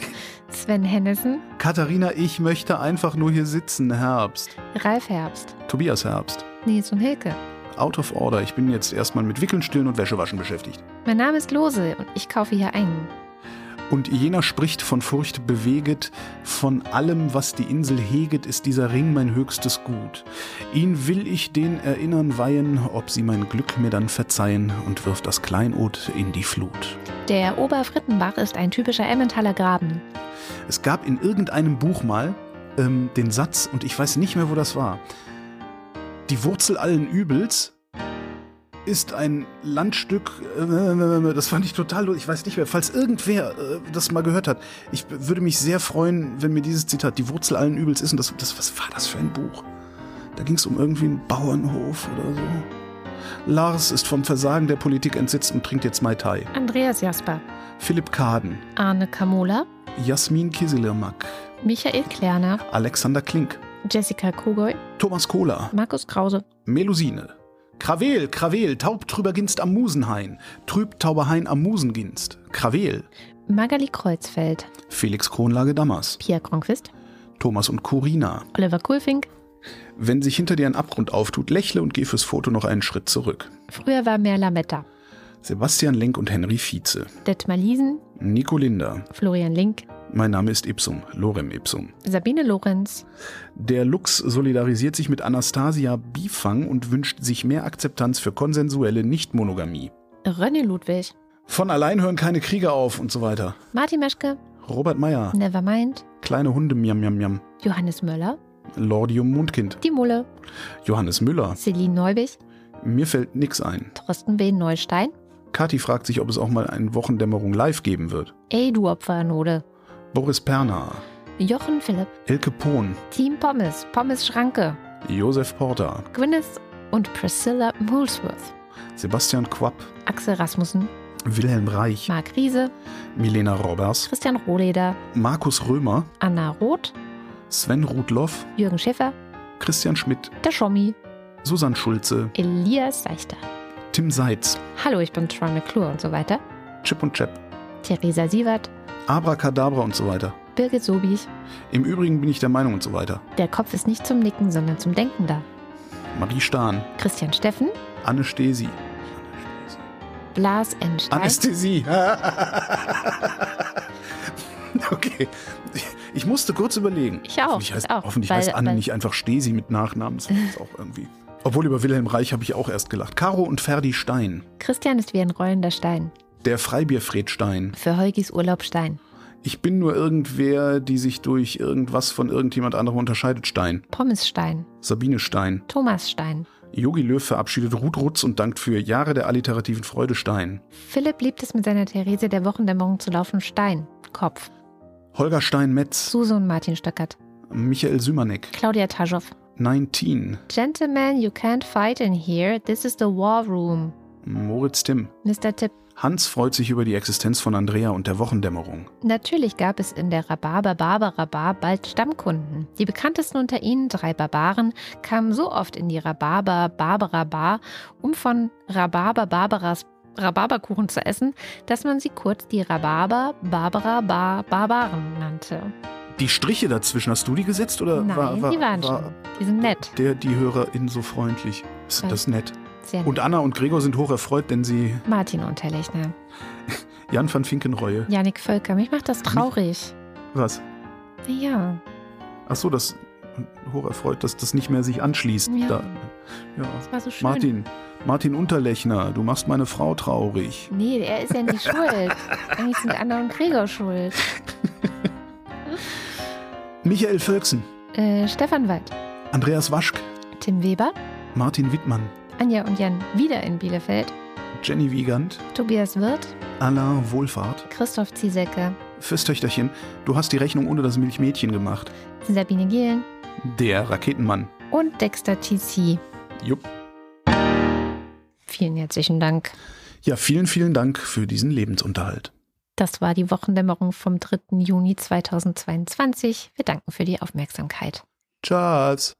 Sven Hennissen, Katharina, ich möchte einfach nur hier sitzen, Herbst, Ralf Herbst, Tobias Herbst, Nils und Hilke. Out of Order, ich bin jetzt erstmal mit Wickeln, Stillen und Wäschewaschen beschäftigt. Mein Name ist Lose und ich kaufe hier ein. Und jener spricht von Furcht beweget, von allem, was die Insel heget, ist dieser Ring mein höchstes Gut. Ihn will ich den Erinnern weihen, ob sie mein Glück mir dann verzeihen und wirft das Kleinod in die Flut. Der Oberfrittenbach ist ein typischer Emmentaler Graben. Es gab in irgendeinem Buch mal ähm, den Satz, und ich weiß nicht mehr, wo das war. Die Wurzel allen Übels ist ein Landstück, äh, das fand ich total, ich weiß nicht mehr, falls irgendwer äh, das mal gehört hat, ich würde mich sehr freuen, wenn mir dieses Zitat, die Wurzel allen Übels ist, und das, das was war das für ein Buch? Da ging es um irgendwie einen Bauernhof oder so. Lars ist vom Versagen der Politik entsetzt und trinkt jetzt Mai Tai. Andreas Jasper, Philipp Kaden, Arne Kamola, Jasmin Kieselirmak, Michael Klerner, Alexander Klink, Jessica Kogoy, Thomas Kohler, Markus Krause, Melusine. Krawel, Krawel, taub trüber ginst am Musenhain, trüb tauberhain am Musenginst. Krawel, Magali Kreuzfeld, Felix Kronlage Dammers, Pia Kronquist, Thomas und Corina. Oliver Kulfink. Wenn sich hinter dir ein Abgrund auftut, lächle und geh fürs Foto noch einen Schritt zurück. Früher war mehr Lametta. Sebastian Lenk und Henry Vize. Detmar Liesen, Nico Linder. Florian Link, Mein Name ist Ipsum, Lorem Ipsum. Sabine Lorenz, Der Lux solidarisiert sich mit Anastasia Bifang und wünscht sich mehr Akzeptanz für konsensuelle Nichtmonogamie. René Ludwig, Von allein hören keine Kriege auf und so weiter. Martin Meschke, Robert Meyer, Nevermind, kleine Hunde, miam, miam, miam. Johannes Möller, Lordium Mundkind, Die Mulle, Johannes Müller. Celine Neubich, Mir fällt nix ein. Thorsten B. Neustein, Kathi fragt sich, ob es auch mal eine Wochendämmerung live geben wird. Ey du Opfernode, Boris Perner, Jochen Philipp, Elke Pohn, Team Pommes, Pommes Schranke, Josef Porter, Gwyneth und Priscilla Moolsworth, Sebastian Quapp, Axel Rasmussen, Wilhelm Reich, Marc Riese, Milena Robbers, Christian Rohleder, Markus Römer, Anna Roth, Sven Rudloff, Jürgen Schäfer, Christian Schmidt, der Schommi, Susanne Schulze, Elias Seichter. Tim Seitz, Hallo, ich bin Troy McClure und so weiter. Chip und Chap, Theresa Sievert, Abracadabra und so weiter. Birgit Sobich. Im Übrigen bin ich der Meinung und so weiter. Der Kopf ist nicht zum Nicken, sondern zum Denken da. Marie Stahn, Christian Steffen, Anne Stesi, Blas N. Stein, Anästhesie. okay. Ich musste kurz überlegen. Ich auch, Hoffentlich heißt, auch, hoffentlich weil- heißt Anne nicht einfach Stesi mit Nachnamen. Das ist auch irgendwie. Obwohl über Wilhelm Reich habe ich auch erst gelacht. Caro und Ferdi Stein. Christian ist wie ein rollender Stein. Der Freibierfred Stein. Für Heugis Urlaub Stein. Ich bin nur irgendwer, die sich durch irgendwas von irgendjemand anderem unterscheidet. Stein. Pommes Stein. Sabine Stein. Thomas Stein. Yogi Löw verabschiedet Ruth Rutz und dankt für Jahre der alliterativen Freude Stein. Philipp liebt es mit seiner Therese der Wochendämmerung zu laufen. Stein. Kopf. Holger Stein-Metz. Suse und Martin Stöckert. Michael Sümanek. Claudia Taschow. 19. Gentlemen, you can't fight in here. This is the war room. Moritz Timm. Mr. Tipp. Hans freut sich über die Existenz von Andrea und der Wochendämmerung. Natürlich gab es in der Rhabarber Barbara Bar bald Stammkunden. Die bekanntesten unter ihnen, drei Barbaren, kamen so oft in die Rhabarber Barbara Bar, um von Rhabarber Barbaras Rhabarberkuchen zu essen, dass man sie kurz die Rhabarber Barbara Bar Barbaren nannte. Die Striche dazwischen, hast du die gesetzt oder Nein, war, war, die waren war schon. Die sind nett. der die Hörerin so freundlich? Ist das nett? Sehr Und. Anna und Gregor sind hoch erfreut, denn sie Martin Unterlechner. Jan van Finkenreue. Janik Völker. Mich macht das traurig. Was? Ja. Ach so, das hoch erfreut, dass das nicht mehr sich anschließt. Ja. Da, ja. Das war so schön. Martin, Martin Unterlechner, du machst meine Frau traurig. Nee, er ist ja nicht schuld. Eigentlich sind Anna und Gregor schuld. Michael Völksen, Äh, Stefan Wald, Andreas Waschk, Tim Weber, Martin Wittmann, Anja und Jan wieder in Bielefeld, Jenny Wiegand, Tobias Wirth, Alain Wohlfahrt. Christoph Ziesecke, Fürs Töchterchen, du hast die Rechnung ohne das Milchmädchen gemacht. Sabine Gehlen Der Raketenmann. und Dexter TC. Jupp. Vielen herzlichen Dank. Ja, vielen, vielen Dank für diesen Lebensunterhalt. Das war die Wochendämmerung vom 3. Juni 2022. Wir danken für die Aufmerksamkeit. Tschüss.